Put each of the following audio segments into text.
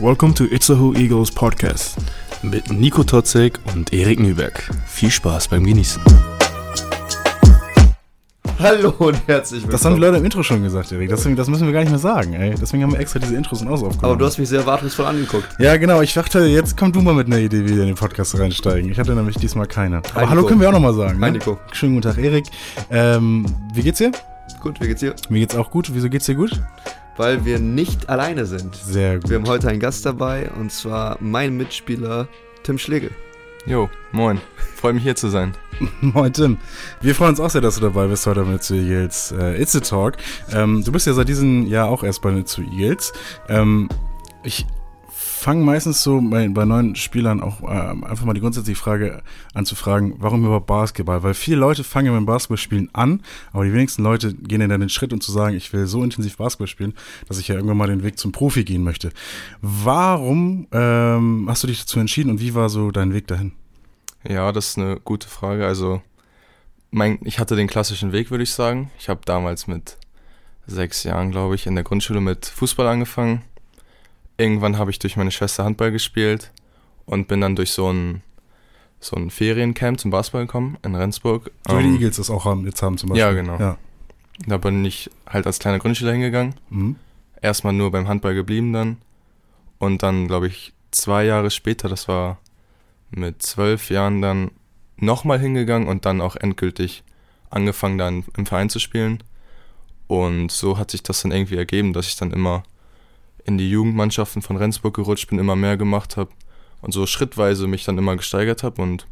Welcome to Itzehoe Eagles Podcast. Mit Nico Totzek und Erik Nüberg. Viel Spaß beim Genießen. Hallo und herzlich willkommen. Das haben die Leute im Intro schon gesagt, Erik. Deswegen, das müssen wir gar nicht mehr sagen, ey. Deswegen haben wir extra diese Intros und Aus aufgenommen. Aber du hast mich sehr erwartungsvoll angeguckt. Ja, genau. Ich dachte, jetzt komm du mal mit einer Idee, wie wir in den Podcast reinsteigen. Ich hatte nämlich diesmal keine. Aber Hi, hallo können wir auch nochmal sagen. Ne? Hi, Nico. Schönen guten Tag, Erik. Ähm, wie geht's dir? Gut, wie geht's dir? Mir geht's auch gut. Wieso geht's dir gut? Weil wir nicht alleine sind. Sehr gut. Wir haben heute einen Gast dabei und zwar mein Mitspieler Tim Schlegel. Jo, moin. Freue mich hier zu sein. Moin Tim. Wir freuen uns auch sehr, dass du dabei bist heute mit zu Eagles äh, It's a Talk. Ähm, du bist ja seit diesem Jahr auch erst bei zu Eagles. Ähm, ich fange meistens so bei, bei neuen Spielern auch ähm, einfach mal die grundsätzliche Frage an zu fragen, warum überhaupt Basketball? Weil viele Leute fangen dem Basketballspielen an, aber die wenigsten Leute gehen dann den Schritt, um zu sagen, ich will so intensiv Basketball spielen, dass ich ja irgendwann mal den Weg zum Profi gehen möchte. Warum ähm, hast du dich dazu entschieden und wie war so dein Weg dahin? Ja, das ist eine gute Frage. Also, mein, ich hatte den klassischen Weg, würde ich sagen. Ich habe damals mit sechs Jahren, glaube ich, in der Grundschule mit Fußball angefangen. Irgendwann habe ich durch meine Schwester Handball gespielt und bin dann durch so ein, so ein Feriencamp zum Basketball gekommen in Rendsburg. So wie die Ähm, Eagles das auch haben, jetzt haben zum Beispiel. Ja, genau. Ja. Da bin ich halt als kleiner Grundschüler hingegangen. Mhm. erstmal nur beim Handball geblieben dann. Und dann, glaube ich, zwei Jahre später, das war mit zwölf Jahren, dann nochmal hingegangen und dann auch endgültig angefangen, dann im Verein zu spielen. Und so hat sich das dann irgendwie ergeben, dass ich dann immer in die Jugendmannschaften von Rendsburg gerutscht bin, immer mehr gemacht habe und so schrittweise mich dann immer gesteigert habe und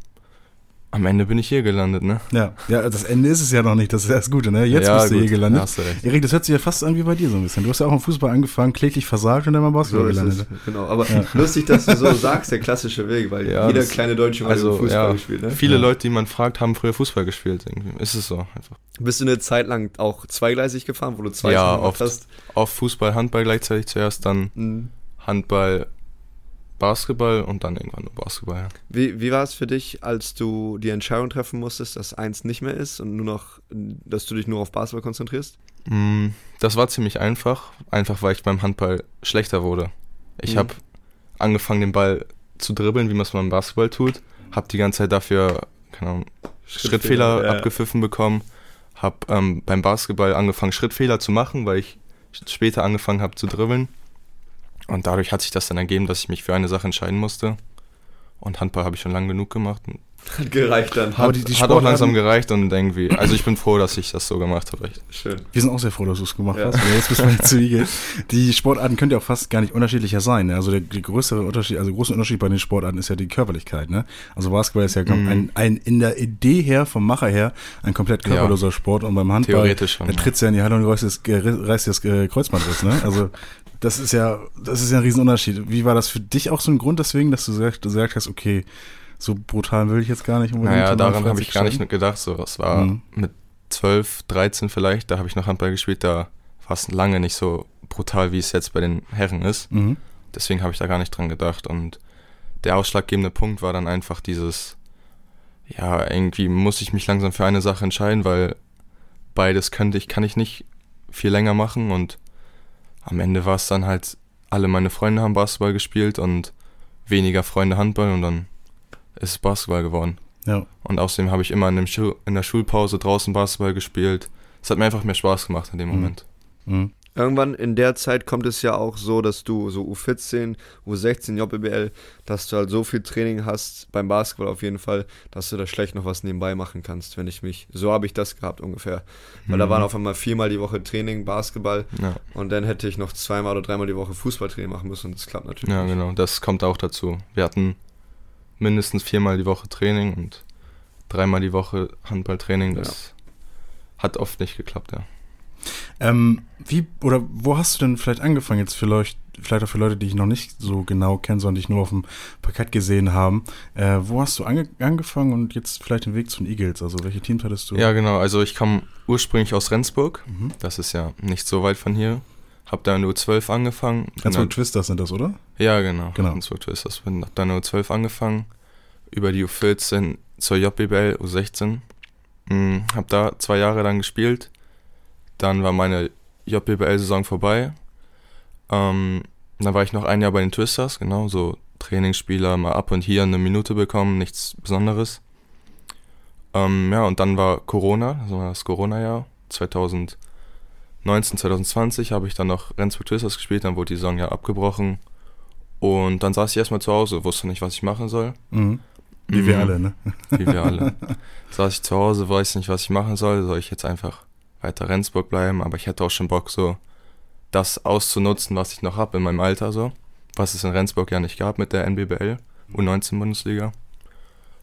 am Ende bin ich hier gelandet, ne? Ja. ja, das Ende ist es ja noch nicht, das ist ja das Gute, ne? Jetzt ja, bist du gut, hier gelandet. da hast du recht. Erik, das hört sich ja fast an wie bei dir so ein bisschen. Du hast ja auch im Fußball angefangen, kläglich versagt und dann beim Basketball So gelandet. es. Genau. Aber lustig, dass du so sagst, der klassische Weg, weil Ja, jeder das- kleine Deutsche mal Also, Fußball ja, gespielt. Ne? viele Ja. Leute, die man fragt, haben früher Fußball gespielt. Irgendwie. Ist es so einfach. Bist du eine Zeit lang auch zweigleisig gefahren, wo du zwei Ja, oft. hast? Auf Fußball, Handball gleichzeitig zuerst, dann Mhm. Handball, Basketball und dann irgendwann nur Basketball. Ja. Wie, wie war es für dich, als du die Entscheidung treffen musstest, dass eins nicht mehr ist und nur noch, dass du dich nur auf Basketball konzentrierst? Mm, Das war ziemlich einfach, einfach weil ich beim Handball schlechter wurde. Ich Mhm. habe angefangen, den Ball zu dribbeln, wie man es beim Basketball tut, habe die ganze Zeit dafür keine Ahnung, Schrittfehler, Schrittfehler ja. abgepfiffen bekommen, habe ähm, beim Basketball angefangen, Schrittfehler zu machen, weil ich später angefangen habe zu dribbeln. Und dadurch hat sich das dann ergeben, dass ich mich für eine Sache entscheiden musste. Und Handball habe ich schon lang genug gemacht. Hat gereicht dann. Aber Hat, die- die hat auch langsam gereicht und irgendwie, also ich bin froh, dass ich das so gemacht habe. Schön. Wir sind auch sehr froh, dass du es gemacht Ja. hast. Und jetzt bist du Eagles. Die Sportarten können ja auch fast gar nicht unterschiedlicher sein. Ne? Also der, der größere Unterschied, also der große Unterschied bei den Sportarten ist ja die Körperlichkeit. Ne? Also Basketball ist ja Mhm. ein, ein in der Idee her, vom Macher her, ein komplett Ja. körperloser Sport. Und beim Handball, Theoretisch schon, da ja. trittst du ja in die Halle und reißt das, äh, reißt das äh, Kreuzband raus. Ne? Also das ist ja, das ist ja ein Riesenunterschied. Wie war das für dich auch so ein Grund deswegen, dass du gesagt, gesagt hast, okay, so brutal will ich jetzt gar nicht unbedingt. Naja, daran habe ich gar nicht gedacht. So, es war Mhm. mit 12, 13 vielleicht, da habe ich noch Handball gespielt, da war es lange nicht so brutal, wie es jetzt bei den Herren ist. Mhm. Deswegen habe ich da gar nicht dran gedacht. Und der ausschlaggebende Punkt war dann einfach dieses, ja, irgendwie muss ich mich langsam für eine Sache entscheiden, weil beides könnte ich, kann ich nicht viel länger machen. Und am Ende war es dann halt, alle meine Freunde haben Basketball gespielt und weniger Freunde Handball und dann ist es Basketball geworden. Ja. Und außerdem habe ich immer in, dem Schu in der Schulpause draußen Basketball gespielt. Es hat mir einfach mehr Spaß gemacht in dem Mhm. Moment. Mhm. Irgendwann in der Zeit kommt es ja auch so, dass du so U14, U16, JBL, dass du halt so viel Training hast, beim Basketball auf jeden Fall, dass du da schlecht noch was nebenbei machen kannst, wenn ich mich, so habe ich das gehabt ungefähr. Weil da Mhm. waren auf einmal viermal die Woche Training, Basketball Ja, und dann hätte ich noch zweimal oder dreimal die Woche Fußballtraining machen müssen und das klappt natürlich ja, nicht. genau. Das kommt auch dazu. Wir hatten mindestens viermal die Woche Training und dreimal die Woche Handballtraining. Das hat oft nicht geklappt, ja. Ähm, wie oder wo hast du denn vielleicht angefangen jetzt vielleicht, vielleicht auch für Leute, die ich noch nicht so genau kenne, sondern dich nur auf dem Parkett gesehen haben. Äh, wo hast du ange angefangen und jetzt vielleicht den Weg zu den Eagles? Also welche Teams hattest du? Ja, genau. Also ich komme ursprünglich aus Rendsburg. Mhm. Das ist ja nicht so weit von hier. Hab da in der U12 angefangen. Wohl Twisters sind das, oder? Ja, genau. Genau. Rendsburg Twisters. Hab dann in der U12 angefangen. Über die U14 zur JBL U16. Hm, hab da zwei Jahre lang gespielt. Dann war meine JBL-Saison vorbei. Ähm, dann war ich noch ein Jahr bei den Twisters, genau, so Trainingsspieler, mal ab und hier eine Minute bekommen, nichts Besonderes. Ähm, ja, und dann war Corona, also das Corona-Jahr, 2019, 2020 habe ich dann noch Rendsburg Twisters gespielt, dann wurde die Saison ja abgebrochen. Und dann saß ich erstmal zu Hause, wusste nicht, was ich machen soll. Mhm. Wie wir Mhm. alle, ne? Wie wir alle. saß ich zu Hause, weiß nicht, was ich machen soll. Soll ich jetzt einfach weiter Rendsburg bleiben? Aber ich hätte auch schon Bock, so das auszunutzen, was ich noch habe in meinem Alter, so. Was es in Rendsburg ja nicht gab mit der NBBL, U19-Bundesliga.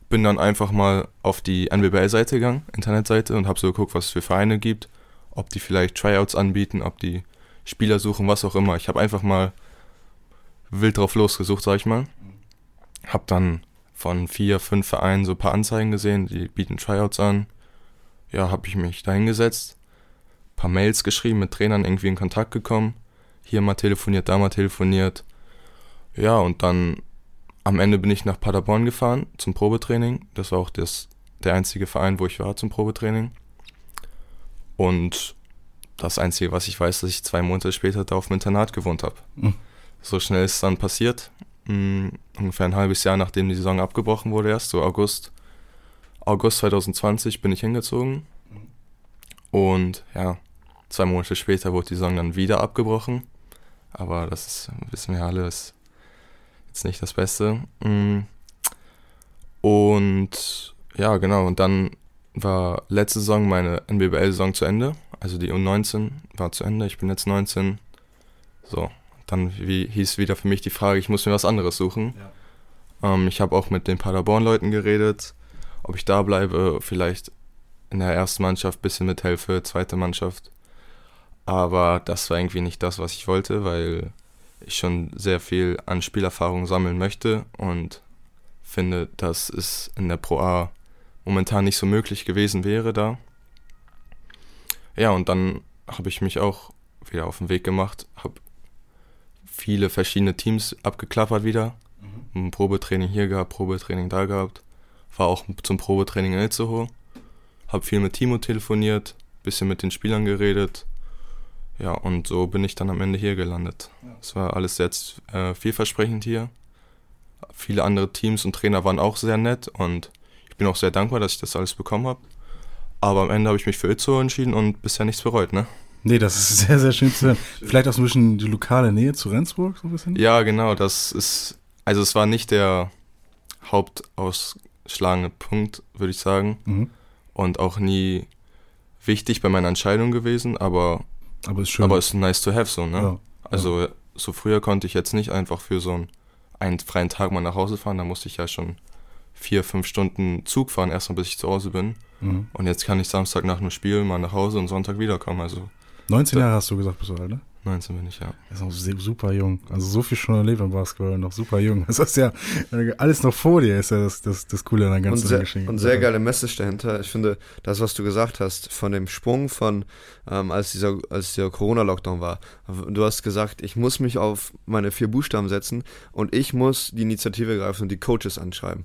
Bin dann einfach mal auf die NBBL-Seite gegangen, Internetseite, und habe so geguckt, was es für Vereine gibt, ob die vielleicht Tryouts anbieten, ob die Spieler suchen, was auch immer. Ich habe einfach mal wild drauf losgesucht, sag ich mal. Hab dann von vier, fünf Vereinen so ein paar Anzeigen gesehen, die bieten Tryouts an. Ja, habe ich mich da hingesetzt, paar Mails geschrieben, mit Trainern irgendwie in Kontakt gekommen. Hier mal telefoniert, da mal telefoniert. Ja, und dann am Ende bin ich nach Paderborn gefahren zum Probetraining. Das war auch das, der einzige Verein, wo ich war zum Probetraining. Und das Einzige, was ich weiß, dass ich zwei Monate später da auf dem Internat gewohnt habe. Mhm. So schnell ist es dann passiert. Mm, ungefähr ein halbes Jahr nachdem die Saison abgebrochen wurde erst, so August. August 2020 bin ich hingezogen. Und ja, zwei Monate später wurde die Saison dann wieder abgebrochen. Aber das ist, wissen wir alle, ist jetzt nicht das Beste. Mm. Und ja, genau, und dann war letzte Saison meine NBBL-Saison zu Ende. Also die U19 war zu Ende, ich bin jetzt 19. So, dann wie, hieß wieder für mich die Frage, ich muss mir was anderes suchen. Ähm, ich habe auch mit den Paderborn-Leuten geredet, ob ich da bleibe, vielleicht in der ersten Mannschaft ein bisschen mithelfe, zweite Mannschaft. Aber das war irgendwie nicht das, was ich wollte, weil ich schon sehr viel an Spielerfahrung sammeln möchte und finde, dass es in der Pro A momentan nicht so möglich gewesen wäre da. Ja, und dann habe ich mich auch wieder auf den Weg gemacht, habe viele verschiedene Teams abgeklappert wieder. Ein Probetraining hier gehabt, Probetraining da gehabt. War auch zum Probetraining in Itzehoe. Hab viel mit Timo telefoniert, bisschen mit den Spielern geredet. Ja, und so bin ich dann am Ende hier gelandet. Es war alles sehr äh, vielversprechend hier. Viele andere Teams und Trainer waren auch sehr nett und ich bin auch sehr dankbar, dass ich das alles bekommen habe. Aber am Ende habe ich mich für Itzehoe entschieden und bisher nichts bereut, ne? Nee, das ist sehr, sehr schön zu hören. Vielleicht auch so ein bisschen die lokale Nähe zu Rendsburg, so ein bisschen? Ja, genau, das ist, also es war nicht der hauptausschlagende Punkt, würde ich sagen. Mhm. Und auch nie wichtig bei meiner Entscheidung gewesen, aber, Aber ist schön. aber es ist nice to have so, ne? ja. Also so früher konnte ich jetzt nicht einfach für so einen, einen freien Tag mal nach Hause fahren, da musste ich ja schon vier, fünf Stunden Zug fahren, erstmal bis ich zu Hause bin. Mhm. Und jetzt kann ich Samstag nach einem Spiel mal nach Hause und Sonntag wiederkommen. Also 19 Da- Jahre hast du gesagt, bist du alt, ne? 19 bin ich, ja. Er ist noch super jung. Also so viel schon erlebt im Basketball und noch super jung. Das ist ja alles noch vor dir, ist ja das, das, das Coole an der Und ganzen sehr, Geschichte. und sehr geile Message dahinter. Ich finde, das, was du gesagt hast, von dem Sprung von, ähm, als dieser, als der Corona-Lockdown war, du hast gesagt, ich muss mich auf meine vier Buchstaben setzen und ich muss die Initiative greifen und die Coaches anschreiben.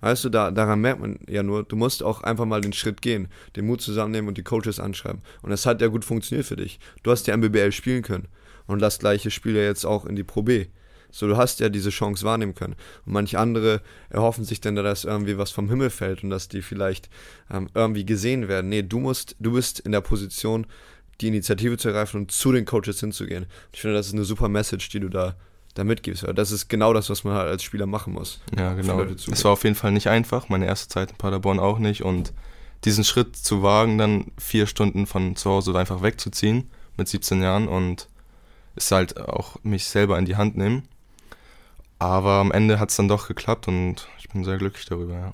Weißt du, da, daran merkt man ja nur, du musst auch einfach mal den Schritt gehen, den Mut zusammennehmen und die Coaches anschreiben. Und das hat ja gut funktioniert für dich. Du hast ja MBBL spielen können. Und das gleiche Spiel ja jetzt auch in die Pro B. So, du hast ja diese Chance wahrnehmen können. Und manche andere erhoffen sich dann, dass irgendwie was vom Himmel fällt und dass die vielleicht ähm, irgendwie gesehen werden. Nee, du musst, du bist in der Position, die Initiative zu ergreifen und zu den Coaches hinzugehen. Ich finde, das ist eine super Message, die du da, da mitgibst. Weil das ist genau das, was man halt als Spieler machen muss. Ja, genau. Es war auf jeden Fall nicht einfach, meine erste Zeit in Paderborn auch nicht. Und diesen Schritt zu wagen, dann vier Stunden von zu Hause einfach wegzuziehen mit 17 Jahren und ist halt auch mich selber in die Hand nehmen. Aber am Ende hat es dann doch geklappt und ich bin sehr glücklich darüber. Ja.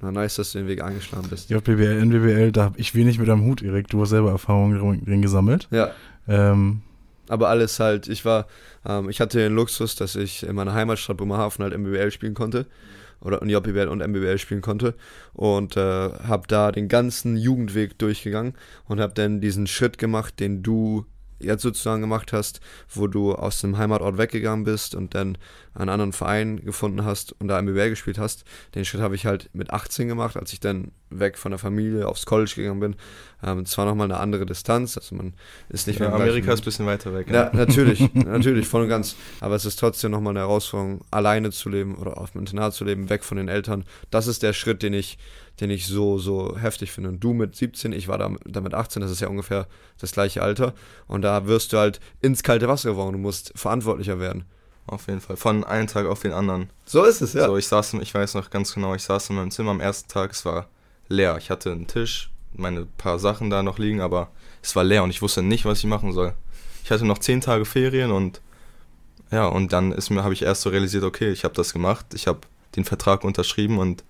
Na, nice, dass du den Weg eingeschlagen bist. JBBL, NBBL, da habe ich wenig mit am Hut, Erik. Du hast selber Erfahrungen drin- drin gesammelt. Ja. Ähm, Aber alles halt, ich war, ähm, ich hatte den Luxus, dass ich in meiner Heimatstadt Bremerhaven halt MBBL spielen konnte. Oder JBL und MBBL spielen konnte. Und äh, habe da den ganzen Jugendweg durchgegangen und habe dann diesen Schritt gemacht, den du jetzt sozusagen gemacht hast, wo du aus dem Heimatort weggegangen bist und dann einen anderen Verein gefunden hast und da MBBL gespielt hast. Den Schritt habe ich halt mit 18 gemacht, als ich dann weg von der Familie aufs College gegangen bin. Ähm, zwar nochmal eine andere Distanz, also man ist nicht Ja, mehr Amerika ist ein bisschen weiter weg. ja, natürlich, natürlich, voll und ganz. Aber es ist trotzdem nochmal eine Herausforderung, alleine zu leben oder auf dem Internat zu leben, weg von den Eltern. Das ist der Schritt, den ich, den ich so, so heftig finde. Und du mit 17, ich war da, da mit 18, das ist ja ungefähr das gleiche Alter. Und da wirst du halt ins kalte Wasser geworfen. Du musst verantwortlicher werden. Auf jeden Fall. Von einem Tag auf den anderen. So ist es, ja. So, ich saß, ich weiß noch ganz genau, ich saß in meinem Zimmer am ersten Tag, es war leer. Ich hatte einen Tisch, meine paar Sachen da noch liegen, aber es war leer und ich wusste nicht, was ich machen soll. Ich hatte noch zehn Tage Ferien und ja, und dann ist mir, habe ich erst so realisiert, okay, ich habe das gemacht, ich habe den Vertrag unterschrieben und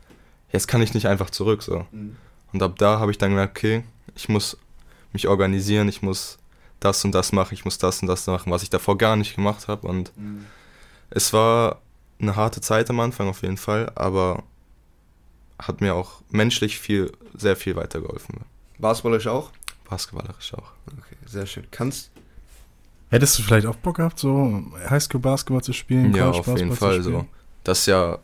jetzt kann ich nicht einfach zurück so. Mhm. Und ab da habe ich dann gemerkt, okay, ich muss mich organisieren, ich muss das und das machen, ich muss das und das machen, was ich davor gar nicht gemacht habe und es war eine harte Zeit am Anfang auf jeden Fall, aber hat mir auch menschlich viel, sehr viel weitergeholfen. Basketballisch auch? Basketballerisch auch. Okay, sehr schön. Kannst, Hättest du vielleicht auch Bock gehabt, so Highschool-Basketball zu spielen? Ja, College auf jeden Basketball Fall so. Das ist ja,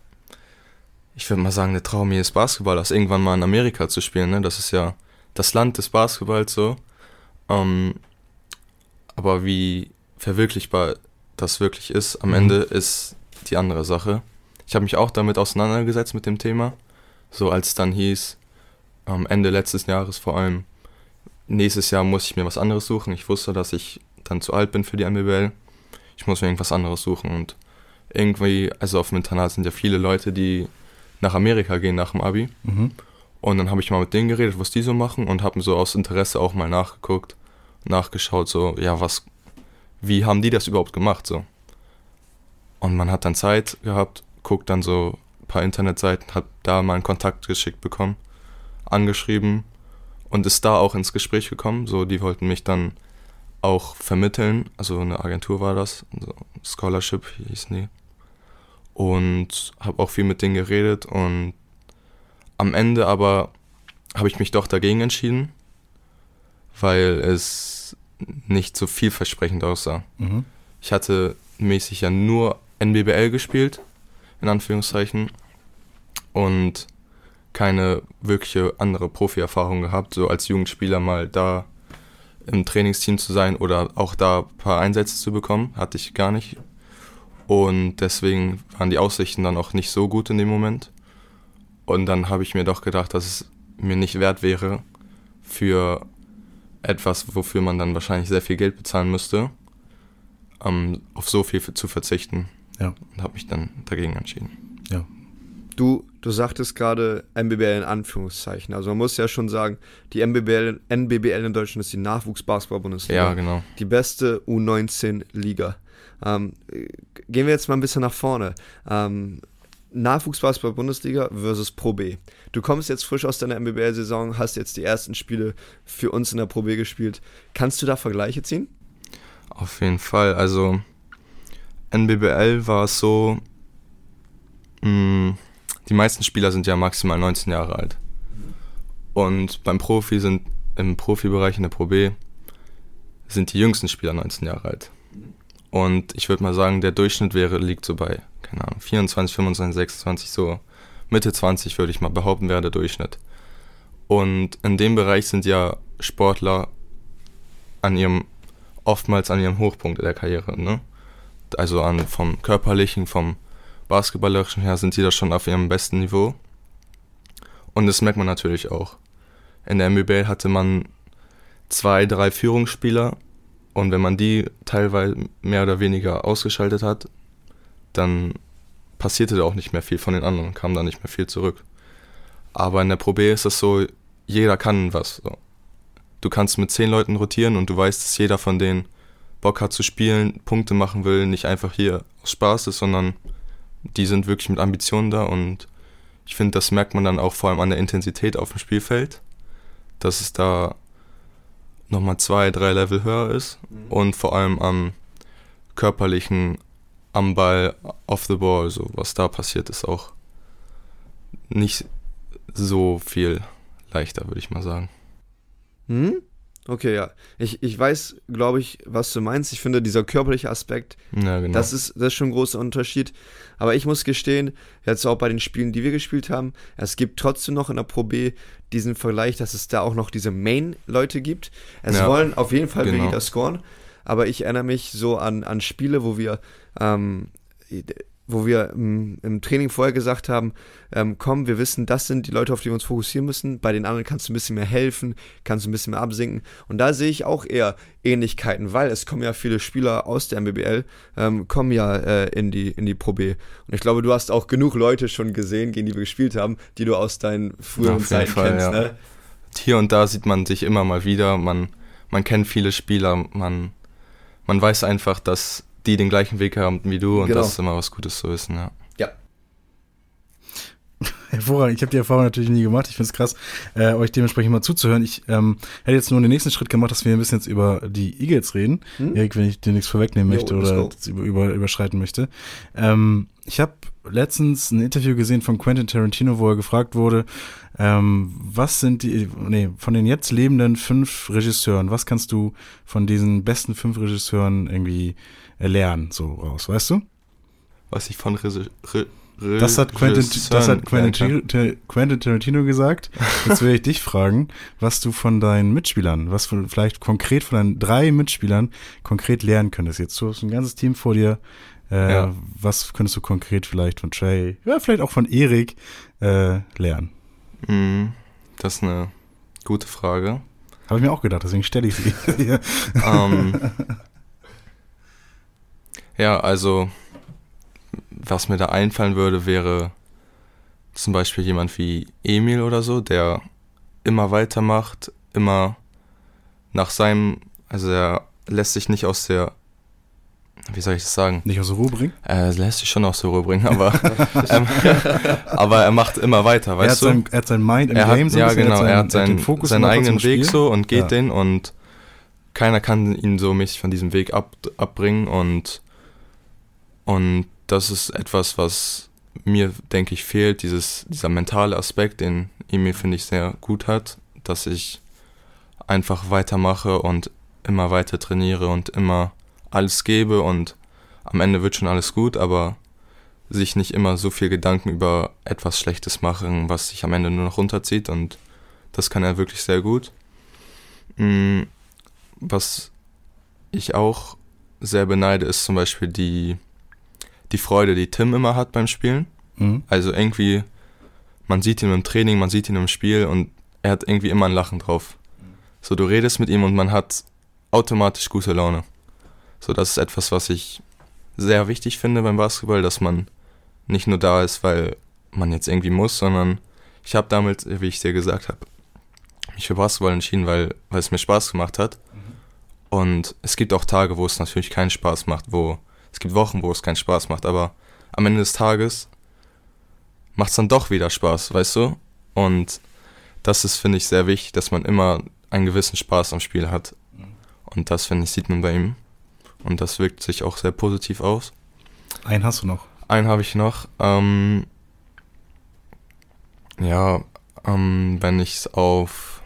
ich würde mal sagen, der Traum jedes Basketballers, irgendwann mal in Amerika zu spielen. Ne? Das ist ja das Land des Basketballs so. Ähm, aber wie verwirklichbar das wirklich ist, am Mhm. Ende ist die andere Sache. Ich habe mich auch damit auseinandergesetzt mit dem Thema. So als es dann hieß, am Ende letztes Jahres vor allem, nächstes Jahr muss ich mir was anderes suchen. Ich wusste, dass ich dann zu alt bin für die MBBL. Ich muss mir irgendwas anderes suchen und irgendwie, also auf dem Internat sind ja viele Leute, die nach Amerika gehen nach dem Abi. Mhm. Und dann habe ich mal mit denen geredet, was die so machen und habe so aus Interesse auch mal nachgeguckt, nachgeschaut, so, ja, was, wie haben die das überhaupt gemacht, so. Und man hat dann Zeit gehabt, guckt dann so ein paar Internetseiten, hat da mal einen Kontakt geschickt bekommen, angeschrieben und ist da auch ins Gespräch gekommen, so, die wollten mich dann auch vermitteln, also eine Agentur war das, so Scholarship hieß die. Und habe auch viel mit denen geredet und am Ende aber habe ich mich doch dagegen entschieden, weil es nicht so vielversprechend aussah. Mhm. Ich hatte mäßig ja nur NBBL gespielt, in Anführungszeichen, und keine wirkliche andere Profi-Erfahrung gehabt, so als Jugendspieler mal da im Trainingsteam zu sein oder auch da ein paar Einsätze zu bekommen, hatte ich gar nicht. Und deswegen waren die Aussichten dann auch nicht so gut in dem Moment. Und dann habe ich mir doch gedacht, dass es mir nicht wert wäre, für etwas, wofür man dann wahrscheinlich sehr viel Geld bezahlen müsste, ähm, auf so viel zu verzichten. Ja. Und habe mich dann dagegen entschieden. du, du sagtest gerade MBBL in Anführungszeichen. Also man muss ja schon sagen, die MBBL, NBBL in Deutschland ist die Nachwuchsbasketball-Bundesliga. Ja, genau. die beste U19-Liga. Ähm, äh, gehen wir jetzt mal ein bisschen nach vorne. Ähm, Nachwuchsbasketball-Bundesliga versus Pro B. Du kommst jetzt frisch aus deiner MBBL-Saison, hast jetzt die ersten Spiele für uns in der Pro B gespielt. Kannst du da Vergleiche ziehen? Auf jeden Fall. Also NBBL war es so, mh, die meisten Spieler sind ja maximal 19 Jahre alt. Und beim Profi sind im Profibereich in der Pro B sind die jüngsten Spieler 19 Jahre alt. Und ich würde mal sagen, der Durchschnitt wäre, liegt so bei, keine Ahnung, 24, 25, 26, so Mitte 20 würde ich mal behaupten, wäre der Durchschnitt. Und in dem Bereich sind ja Sportler an ihrem, oftmals an ihrem Hochpunkt der Karriere, ne? Also an, vom körperlichen, vom basketballerischen her sind sie da schon auf ihrem besten Niveau. Und das merkt man natürlich auch. In der MBBL hatte man zwei, drei Führungsspieler und wenn man die teilweise mehr oder weniger ausgeschaltet hat, dann passierte da auch nicht mehr viel von den anderen, kam da nicht mehr viel zurück. Aber in der Pro B ist es so, jeder kann was. Du kannst mit zehn Leuten rotieren und du weißt, dass jeder von denen Bock hat zu spielen, Punkte machen will, nicht einfach hier aus Spaß ist, sondern die sind wirklich mit Ambitionen da und ich finde, das merkt man dann auch vor allem an der Intensität auf dem Spielfeld, dass es da nochmal zwei, drei Level höher ist und vor allem am körperlichen, am Ball, off the ball, so was da passiert, ist auch nicht so viel leichter, würde ich mal sagen. Hm? Okay, ja. Ich, ich weiß, glaube ich, was du meinst. Ich finde, dieser körperliche Aspekt, Ja, genau. das, ist, das ist schon ein großer Unterschied. Aber ich muss gestehen, jetzt auch bei den Spielen, die wir gespielt haben, es gibt trotzdem noch in der Pro B diesen Vergleich, dass es da auch noch diese Main-Leute gibt. Es Ja, wollen auf jeden Fall genau. weniger scoren, aber ich erinnere mich so an, an Spiele, wo wir ähm, wo wir im, im Training vorher gesagt haben, ähm, komm, wir wissen, das sind die Leute, auf die wir uns fokussieren müssen. Bei den anderen kannst du ein bisschen mehr helfen, kannst du ein bisschen mehr absinken. Und da sehe ich auch eher Ähnlichkeiten, weil es kommen ja viele Spieler aus der MBBL, ähm, kommen ja äh, in, die, in die Pro B. Und ich glaube, du hast auch genug Leute schon gesehen, gegen die wir gespielt haben, die du aus deinen früheren Auf Zeiten Fall, kennst. ja. Ne? Hier und da sieht man sich immer mal wieder. Man, man kennt viele Spieler. Man, man weiß einfach, dass die den gleichen Weg haben wie du und Genau. das ist immer was Gutes zu wissen. Ja. Hervorragend. Ich habe die Erfahrung natürlich nie gemacht. Ich finde es krass, äh, euch dementsprechend mal zuzuhören. Ich ähm, hätte jetzt nur den nächsten Schritt gemacht, dass wir ein bisschen jetzt über die Eagles reden. Hm? Erik, wenn ich dir nichts vorwegnehmen Jo, möchte oder über, über, überschreiten möchte. Ähm, ich habe letztens ein Interview gesehen von Quentin Tarantino, wo er gefragt wurde, ähm, was sind die, nee, von den jetzt lebenden fünf Regisseuren, was kannst du von diesen besten fünf Regisseuren irgendwie lernen, so raus, weißt du? Was ich von Resi Re Re Das hat Quentin, das hat Quentin, Quentin Tarantino gesagt. Jetzt will ich dich fragen, was du von deinen Mitspielern, was von, vielleicht konkret von deinen drei Mitspielern konkret lernen könntest. Jetzt du hast ein ganzes Team vor dir. Äh, Ja. Was könntest du konkret vielleicht von Trey, ja, vielleicht auch von Erik äh, lernen? Mhm, das ist eine gute Frage. Habe ich mir auch gedacht, deswegen stelle ich sie. hier. Ja, also was mir da einfallen würde, wäre zum Beispiel jemand wie Emil oder so, der immer weitermacht, immer nach seinem, also er lässt sich nicht aus der, wie soll ich das sagen? Nicht aus der Ruhe bringen. Er lässt sich schon aus der Ruhe bringen, aber, ähm, aber er macht immer weiter, Er hat, weißt du? sein, er hat sein Mind im er Game hat, so ja, bisschen, genau, er hat seinen, Fokus seinen immer trotzdem eigenen Weg so und geht Ja. den und keiner kann ihn so mich von diesem Weg ab, abbringen und, und das ist etwas, was mir, denke ich, fehlt, dieses, dieser mentale Aspekt, den Emil, finde ich, sehr gut hat, dass ich einfach weitermache und immer weiter trainiere und immer alles gebe und am Ende wird schon alles gut, aber sich nicht immer so viel Gedanken über etwas Schlechtes machen, was sich am Ende nur noch runterzieht und das kann er wirklich sehr gut. Mm, Was ich auch sehr beneide, ist zum Beispiel die, die Freude, die Tim immer hat beim Spielen. Mhm. Also irgendwie, man sieht ihn im Training, man sieht ihn im Spiel und er hat irgendwie immer ein Lachen drauf. So, du redest mit ihm und man hat automatisch gute Laune. So, das ist etwas, was ich sehr wichtig finde beim Basketball, dass man nicht nur da ist, weil man jetzt irgendwie muss, sondern ich habe damit, wie ich dir gesagt habe, mich für Basketball entschieden, weil, weil es mir Spaß gemacht hat. Und es gibt auch Tage, wo es natürlich keinen Spaß macht, wo es gibt Wochen, wo es keinen Spaß macht, aber am Ende des Tages macht es dann doch wieder Spaß, weißt du? Und das ist, finde ich, sehr wichtig, dass man immer einen gewissen Spaß am Spiel hat. Und das, finde ich, sieht man bei ihm. Und das wirkt sich auch sehr positiv aus. Einen hast du noch. Einen habe ich noch. Ähm, ja, ähm, wenn ich es auf.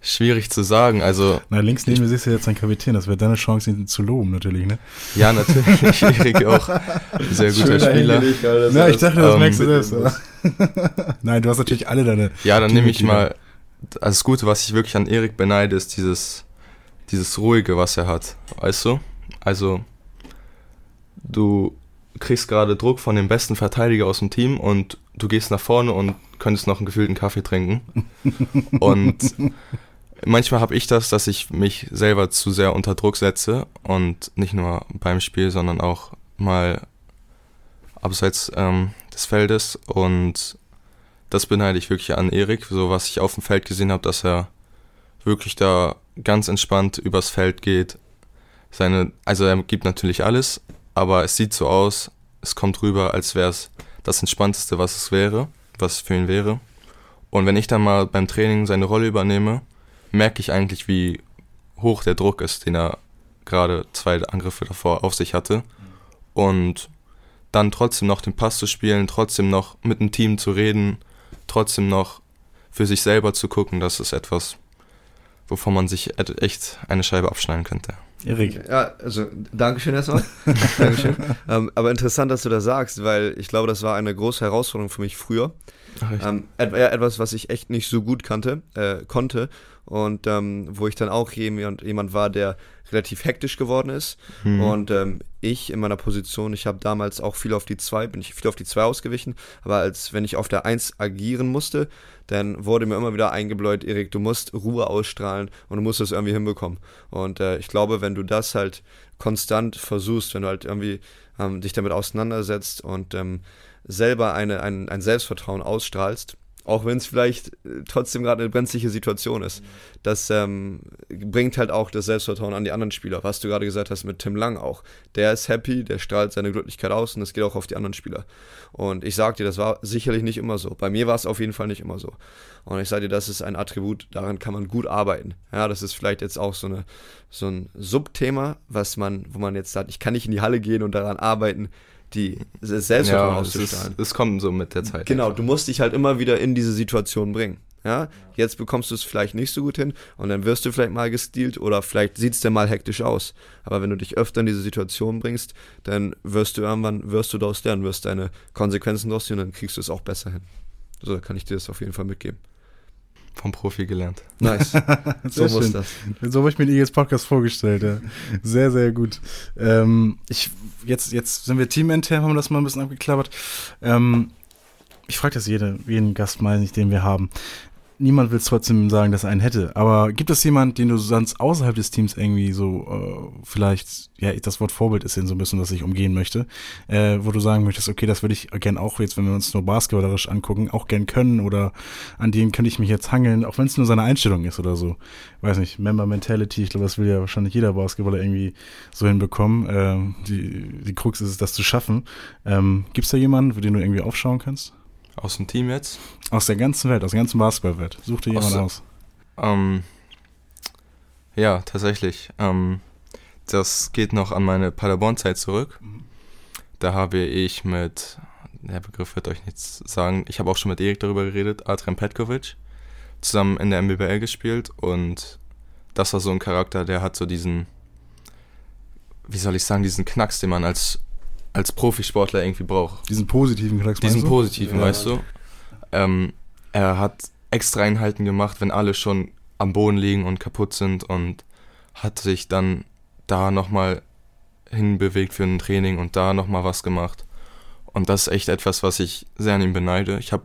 Schwierig zu sagen. Also, Na, links neben mir siehst du jetzt deinen Kapitän. Das wäre deine Chance, ihn zu loben, natürlich, ne? ja, natürlich. Erik auch. Sehr guter Spieler. Ja, ich dachte, das ähm, merkst du das. aber- Nein, du hast natürlich alle deine. Ja, dann nehme ich mal. Also das Gute, was ich wirklich an Erik beneide, ist dieses, dieses Ruhige, was er hat. Weißt du? Also, du kriegst gerade Druck von dem besten Verteidiger aus dem Team und du gehst nach vorne und könntest noch einen gefühlten Kaffee trinken. und manchmal habe ich das, dass ich mich selber zu sehr unter Druck setze und nicht nur beim Spiel, sondern auch mal abseits ähm, des Feldes und das beneide ich wirklich an Erik, so was ich auf dem Feld gesehen habe, dass er wirklich da ganz entspannt übers Feld geht. Seine, also er gibt natürlich alles, aber es sieht so aus, es kommt rüber, als wäre es das Entspannteste, was es wäre, was für ihn wäre. Und wenn ich dann mal beim Training seine Rolle übernehme, merke ich eigentlich, wie hoch der Druck ist, den er gerade zwei Angriffe davor auf sich hatte. Und dann trotzdem noch den Pass zu spielen, trotzdem noch mit dem Team zu reden, trotzdem noch für sich selber zu gucken, das ist etwas, wovon man sich echt eine Scheibe abschneiden könnte. Erik. Ja, also Dankeschön erstmal. Dankeschön. Ähm, aber interessant, dass du das sagst, weil ich glaube, das war eine große Herausforderung für mich früher. Ach, ähm, etwas, was ich echt nicht so gut kannte, äh, konnte und ähm, wo ich dann auch jemand, jemand war, der relativ hektisch geworden ist. Mhm. Und ähm, ich in meiner Position, ich habe damals auch viel auf die 2, bin ich viel auf die 2 ausgewichen, aber als wenn ich auf der 1 agieren musste, dann wurde mir immer wieder eingebläut, Erik, du musst Ruhe ausstrahlen und du musst das irgendwie hinbekommen. Und äh, ich glaube, wenn du das halt konstant versuchst, wenn du halt irgendwie ähm, dich damit auseinandersetzt und ähm, selber eine, ein, ein Selbstvertrauen ausstrahlst, auch wenn es vielleicht äh, trotzdem gerade eine brenzliche Situation ist. Das ähm, bringt halt auch das Selbstvertrauen an die anderen Spieler, was du gerade gesagt hast mit Tim Lang auch. Der ist happy, der strahlt seine Glücklichkeit aus und das geht auch auf die anderen Spieler. Und ich sag dir, das war sicherlich nicht immer so. Bei mir war es auf jeden Fall nicht immer so. Und ich sage dir, das ist ein Attribut, daran kann man gut arbeiten. Ja, das ist vielleicht jetzt auch so, eine, so ein Subthema, was man, wo man jetzt sagt, ich kann nicht in die Halle gehen und daran arbeiten, die Selbstvertrauen ja, auszustrahlen. Es kommt so mit der Zeit. Genau, du musst dich halt immer wieder in diese Situation bringen. Ja, jetzt bekommst du es vielleicht nicht so gut hin und dann wirst du vielleicht mal gestealt oder vielleicht sieht es dir mal hektisch aus. Aber wenn du dich öfter in diese Situation bringst, dann wirst du irgendwann, wirst du daraus lernen, wirst deine Konsequenzen daraus ziehen und dann kriegst du es auch besser hin. So kann ich dir das auf jeden Fall mitgeben vom Profi gelernt. Nice. so muss schön. das. So habe ich mir den Eagles Podcast vorgestellt. Ja. Sehr, sehr gut. Ähm, ich, jetzt, jetzt sind wir teamintern, haben wir das mal ein bisschen abgeklappert. Ähm, ich frage das jede, jeden Gast mal, den wir haben niemand will es trotzdem sagen, dass er einen hätte. Aber gibt es jemanden, den du sonst außerhalb des Teams irgendwie so äh, vielleicht, ja, das Wort Vorbild ist so ein bisschen, das ich umgehen möchte, äh, wo du sagen möchtest, okay, das würde ich gern auch jetzt, wenn wir uns nur basketballerisch angucken, auch gern können oder an denen könnte ich mich jetzt hangeln, auch wenn es nur seine Einstellung ist oder so. Weiß nicht, Member Mentality, ich glaube, das will ja wahrscheinlich jeder Basketballer irgendwie so hinbekommen. Äh, die, die Krux ist es, das zu schaffen. Ähm, Gibt es da jemanden, für den du irgendwie aufschauen kannst? Aus dem Team jetzt? Aus der ganzen Welt, aus der ganzen Basketballwelt. Such dir jemand aus. Ähm, ja, tatsächlich. Ähm, das geht noch an meine Paderborn-Zeit zurück. Mhm. Da habe ich mit, der Begriff wird euch nichts sagen, ich habe auch schon mit Erik darüber geredet, Adrian Petkovic, zusammen in der MBBL gespielt und das war so ein Charakter, der hat so diesen, wie soll ich sagen, diesen Knacks, den man als als Profisportler irgendwie braucht. Diesen positiven Knacks, Diesen positiven, ja. weißt du? Ähm, er hat extra Einheiten gemacht, wenn alle schon am Boden liegen und kaputt sind und hat sich dann da nochmal hinbewegt für ein Training und da nochmal was gemacht. Und das ist echt etwas, was ich sehr an ihm beneide. Ich habe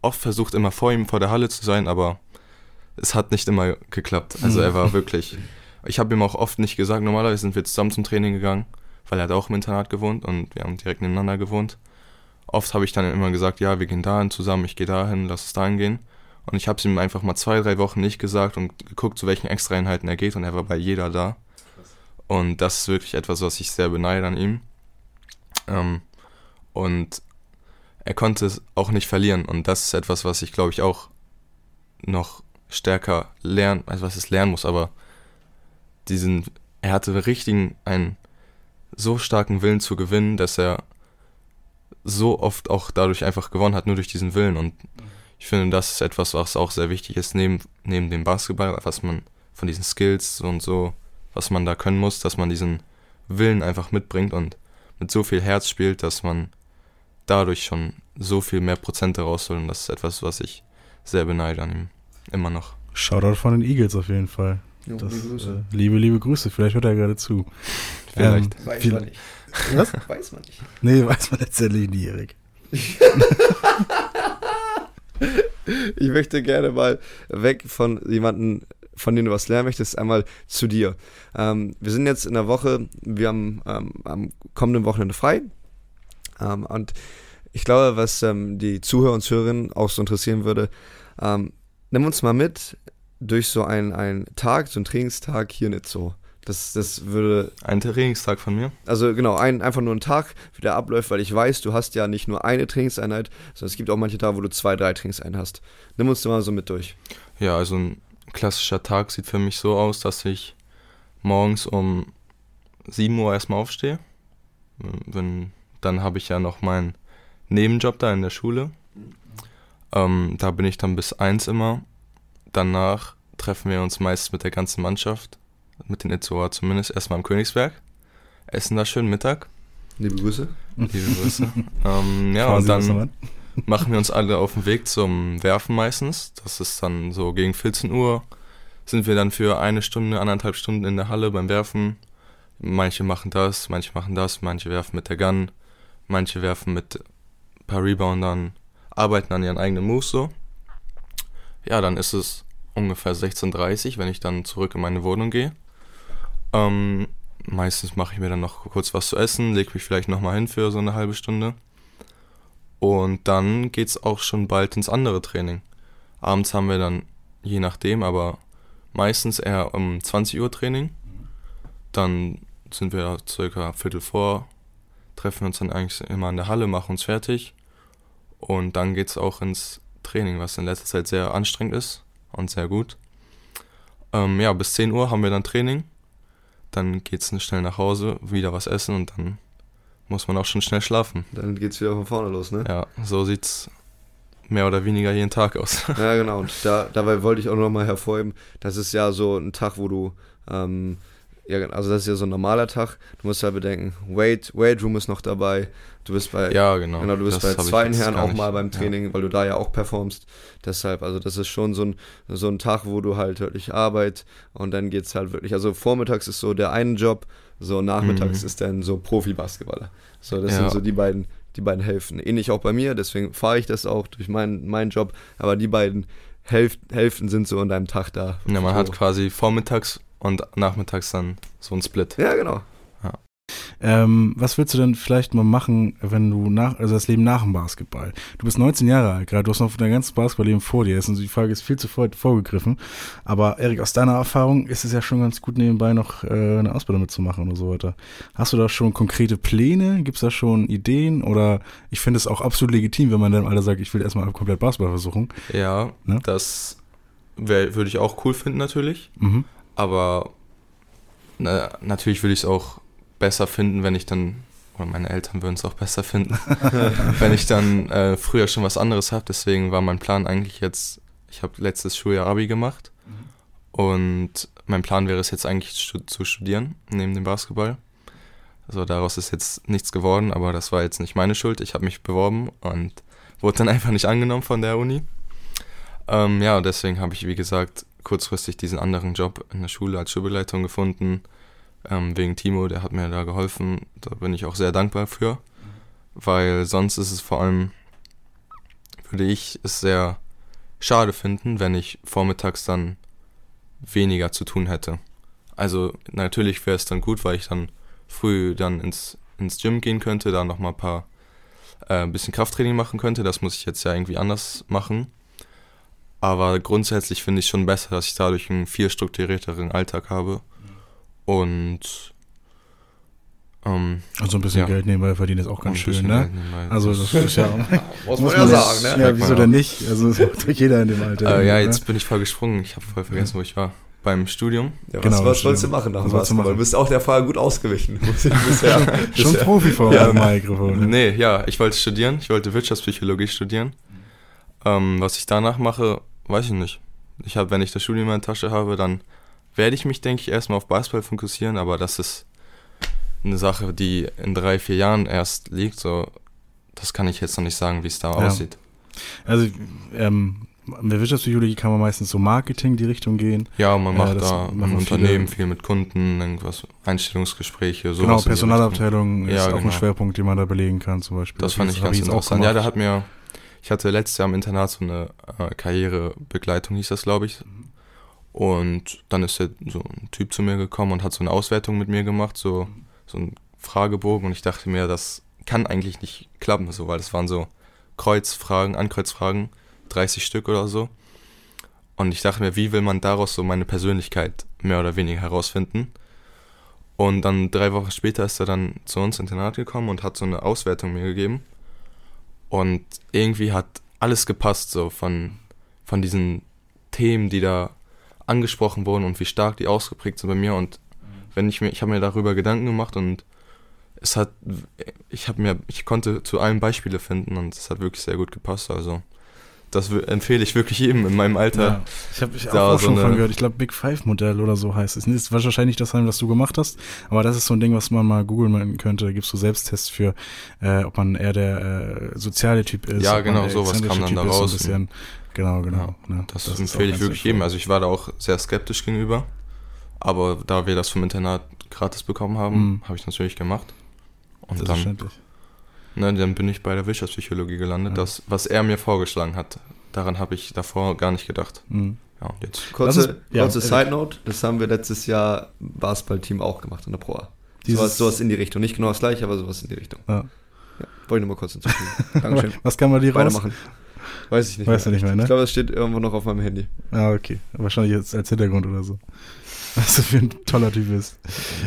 oft versucht, immer vor ihm vor der Halle zu sein, aber es hat nicht immer geklappt. Also er war wirklich. Ich habe ihm auch oft nicht gesagt, normalerweise sind wir zusammen zum Training gegangen weil er hat auch im Internat gewohnt und wir haben direkt nebeneinander gewohnt. Oft habe ich dann immer gesagt, ja, wir gehen dahin zusammen, ich gehe dahin, lass es dahin gehen. Und ich habe es ihm einfach mal zwei, drei Wochen nicht gesagt und geguckt, zu welchen Extraeinheiten er geht und er war bei jeder da. Und das ist wirklich etwas, was ich sehr beneide an ihm. Ähm, und er konnte es auch nicht verlieren und das ist etwas, was ich glaube ich auch noch stärker lernen, also was es lernen muss, aber diesen, er hatte richtigen, einen so starken Willen zu gewinnen, dass er so oft auch dadurch einfach gewonnen hat, nur durch diesen Willen. Und ich finde, das ist etwas, was auch sehr wichtig ist, neben, neben dem Basketball, was man von diesen Skills und so, was man da können muss, dass man diesen Willen einfach mitbringt und mit so viel Herz spielt, dass man dadurch schon so viel mehr Prozente rausholt. Und das ist etwas, was ich sehr beneide an ihm. Immer noch. Shoutout von den Eagles auf jeden Fall. Jo, das, liebe, Grüße. Äh, liebe, liebe Grüße. Vielleicht hört er gerade zu. Vielleicht. Ähm, weiß viel, man nicht. Was? Weiß man nicht. Nee, weiß man letztendlich nie, Erik. ich möchte gerne mal weg von jemandem, von dem du was lernen möchtest, einmal zu dir. Ähm, wir sind jetzt in der Woche, wir haben ähm, am kommenden Wochenende frei. Ähm, und ich glaube, was ähm, die Zuhörer und Zuhörerinnen auch so interessieren würde, ähm, nimm uns mal mit durch so einen, einen Tag, so einen Trainingstag hier nicht so. Das, das würde. Ein Trainingstag von mir? Also genau, ein, einfach nur ein Tag, wie der abläuft, weil ich weiß, du hast ja nicht nur eine Trainingseinheit, sondern es gibt auch manche Tage, wo du zwei, drei Trainingseinheiten hast. Nimm uns da mal so mit durch. Ja, also ein klassischer Tag sieht für mich so aus, dass ich morgens um 7 Uhr erstmal aufstehe. Wenn, dann habe ich ja noch meinen Nebenjob da in der Schule. Ähm, da bin ich dann bis 1 immer danach treffen wir uns meist mit der ganzen Mannschaft, mit den Itzoa zumindest, erstmal am Königsberg, essen da schön Mittag. Liebe Grüße. Liebe Grüße. ähm, ja, und dann machen wir uns alle auf den Weg zum Werfen meistens. Das ist dann so gegen 14 Uhr. Sind wir dann für eine Stunde, anderthalb Stunden in der Halle beim Werfen. Manche machen das, manche machen das, manche werfen mit der Gun, manche werfen mit ein paar Reboundern, arbeiten an ihren eigenen Moves so. Ja, dann ist es ungefähr 16.30 Uhr, wenn ich dann zurück in meine Wohnung gehe. Ähm, meistens mache ich mir dann noch kurz was zu essen, lege mich vielleicht nochmal hin für so eine halbe Stunde. Und dann geht es auch schon bald ins andere Training. Abends haben wir dann, je nachdem, aber meistens eher um 20 Uhr Training. Dann sind wir circa Viertel vor, treffen uns dann eigentlich immer in der Halle, machen uns fertig. Und dann geht es auch ins Training, was in letzter Zeit sehr anstrengend ist und sehr gut. Ähm, ja, bis 10 Uhr haben wir dann Training. Dann geht es schnell nach Hause, wieder was essen und dann muss man auch schon schnell schlafen. Dann geht es wieder von vorne los, ne? Ja, so sieht's mehr oder weniger jeden Tag aus. ja, genau. Und da, dabei wollte ich auch nochmal hervorheben, das ist ja so ein Tag, wo du ähm, ja, also das ist ja so ein normaler Tag. Du musst halt bedenken, Weight, Weight Room ist noch dabei. Du bist bei, ja, genau. genau du bist das bei zweiten Herren auch mal beim Training, ja. weil du da ja auch performst. Deshalb, also das ist schon so ein, so ein Tag, wo du halt wirklich Arbeit und dann geht es halt wirklich, also vormittags ist so der eine Job, so nachmittags mhm. ist dann so Profi-Basketballer. So, das ja. sind so die beiden, die beiden Hälften. Ähnlich auch bei mir, deswegen fahre ich das auch durch meinen, meinen Job, aber die beiden Hälften sind so in deinem Tag da. Ja, man so. hat quasi vormittags und nachmittags dann so ein Split. Ja, genau. Ja. Ähm, was willst du denn vielleicht mal machen, wenn du nach, also das Leben nach dem Basketball? Du bist 19 Jahre alt, gerade du hast noch dein ganzes Basketballleben vor dir. Also die Frage ist viel zu vor, vorgegriffen. Aber Erik, aus deiner Erfahrung ist es ja schon ganz gut nebenbei noch äh, eine Ausbildung mitzumachen oder so weiter. Hast du da schon konkrete Pläne? Gibt es da schon Ideen? Oder ich finde es auch absolut legitim, wenn man dann alle sagt, ich will erstmal komplett Basketball versuchen. Ja, ne? das würde ich auch cool finden natürlich. Mhm. Aber na, natürlich würde ich es auch besser finden, wenn ich dann, oder meine Eltern würden es auch besser finden, wenn ich dann äh, früher schon was anderes habe. Deswegen war mein Plan eigentlich jetzt, ich habe letztes Schuljahr Abi gemacht mhm. und mein Plan wäre es jetzt eigentlich zu studieren, neben dem Basketball. Also daraus ist jetzt nichts geworden, aber das war jetzt nicht meine Schuld. Ich habe mich beworben und wurde dann einfach nicht angenommen von der Uni. Ähm, ja, deswegen habe ich, wie gesagt, kurzfristig diesen anderen Job in der Schule als Schulbeleitung gefunden. Ähm, wegen Timo, der hat mir da geholfen. Da bin ich auch sehr dankbar für. Weil sonst ist es vor allem, würde ich es sehr schade finden, wenn ich vormittags dann weniger zu tun hätte. Also natürlich wäre es dann gut, weil ich dann früh dann ins, ins Gym gehen könnte, da nochmal ein paar äh, bisschen Krafttraining machen könnte. Das muss ich jetzt ja irgendwie anders machen. Aber grundsätzlich finde ich schon besser, dass ich dadurch einen viel strukturierteren Alltag habe. Und ähm, also ein bisschen ja. Geld nebenbei verdienen ist auch ganz schön, ne? Also das ist ja muss, muss man ja sagen, ne? Ja, wieso denn nicht? Also das macht doch jeder in dem Alter. Äh, ja, jetzt ne? bin ich voll gesprungen. Ich habe voll vergessen, wo ich war. Beim Studium. Ja, genau, was, was wolltest du machen nach dem Basketball? Du bist auch der Frage gut ausgewichen. bisher, Schon Profi vor ja. dem Mikrofon. Ne? Nee, ja, ich wollte studieren. Ich wollte Wirtschaftspsychologie studieren. Ähm, was ich danach mache, weiß ich nicht. Ich habe, wenn ich das Studium in meiner Tasche habe, dann werde ich mich, denke ich, erstmal auf Basketball fokussieren, aber das ist eine Sache, die in drei, vier Jahren erst liegt. So, das kann ich jetzt noch nicht sagen, wie es da ja. aussieht. Also, ähm, in der Wirtschaftspsychologie kann man meistens so Marketing die Richtung gehen. Ja, man macht äh, da im Unternehmen viel mit Kunden, irgendwas, Einstellungsgespräche, sowas. Genau, Personalabteilung ist ja, auch genau. ein Schwerpunkt, den man da belegen kann, zum Beispiel. Das, das fand ich ganz interessant. Ja, da hat mir ich hatte letztes Jahr im Internat so eine äh, Karrierebegleitung, hieß das, glaube ich. Und dann ist so ein Typ zu mir gekommen und hat so eine Auswertung mit mir gemacht, so, so ein Fragebogen. Und ich dachte mir, das kann eigentlich nicht klappen, so, weil das waren so Kreuzfragen, Ankreuzfragen, 30 Stück oder so. Und ich dachte mir, wie will man daraus so meine Persönlichkeit mehr oder weniger herausfinden? Und dann drei Wochen später ist er dann zu uns ins Internat gekommen und hat so eine Auswertung mir gegeben. Und irgendwie hat alles gepasst, so von, von diesen Themen, die da angesprochen wurden und wie stark die ausgeprägt sind bei mir. Und wenn ich mir, ich habe mir darüber Gedanken gemacht und es hat, ich habe mir, ich konnte zu allen Beispiele finden und es hat wirklich sehr gut gepasst. Also das empfehle ich wirklich jedem in meinem Alter. Ja. Ich habe ich auch, auch so schon eine- von gehört. Ich glaube, Big Five Modell oder so heißt es. Das war wahrscheinlich das, was du gemacht hast, aber das ist so ein Ding, was man mal googeln könnte. Da gibst du Selbsttests für, äh, ob man eher der äh, soziale Typ ist. Ja, genau, sowas kam dann da ist, so raus. bisschen. Genau, genau. ne? Das, ist auch empfehle ich wirklich jedem. Also ich war da auch sehr skeptisch gegenüber. Aber da wir das vom Internat gratis bekommen haben, Mhm. habe ich natürlich gemacht. Und dann, Selbstverständlich. Ne, dann bin ich bei der Wirtschaftspsychologie gelandet. Ja. Das, was er mir vorgeschlagen hat, daran habe ich davor gar nicht gedacht. Mhm. Ja, und jetzt. Kurze, ist- ja, kurze Erik. Side Note, das haben wir letztes Jahr im Basketballteam auch gemacht in der Pro A. Dieses- Sowas, sowas in die Richtung. Nicht genau das gleiche, aber sowas in die Richtung. Ja. Ja, wollte ich nur mal kurz hinzufügen. Dankeschön. Was kann man dir raus? Weitermachen. Weiß ich nicht. Weißt du nicht mehr, ne? Ich glaube, das steht irgendwo noch auf meinem Handy. Ah, okay. Wahrscheinlich jetzt als Hintergrund oder so. Was du für ein toller Typ bist.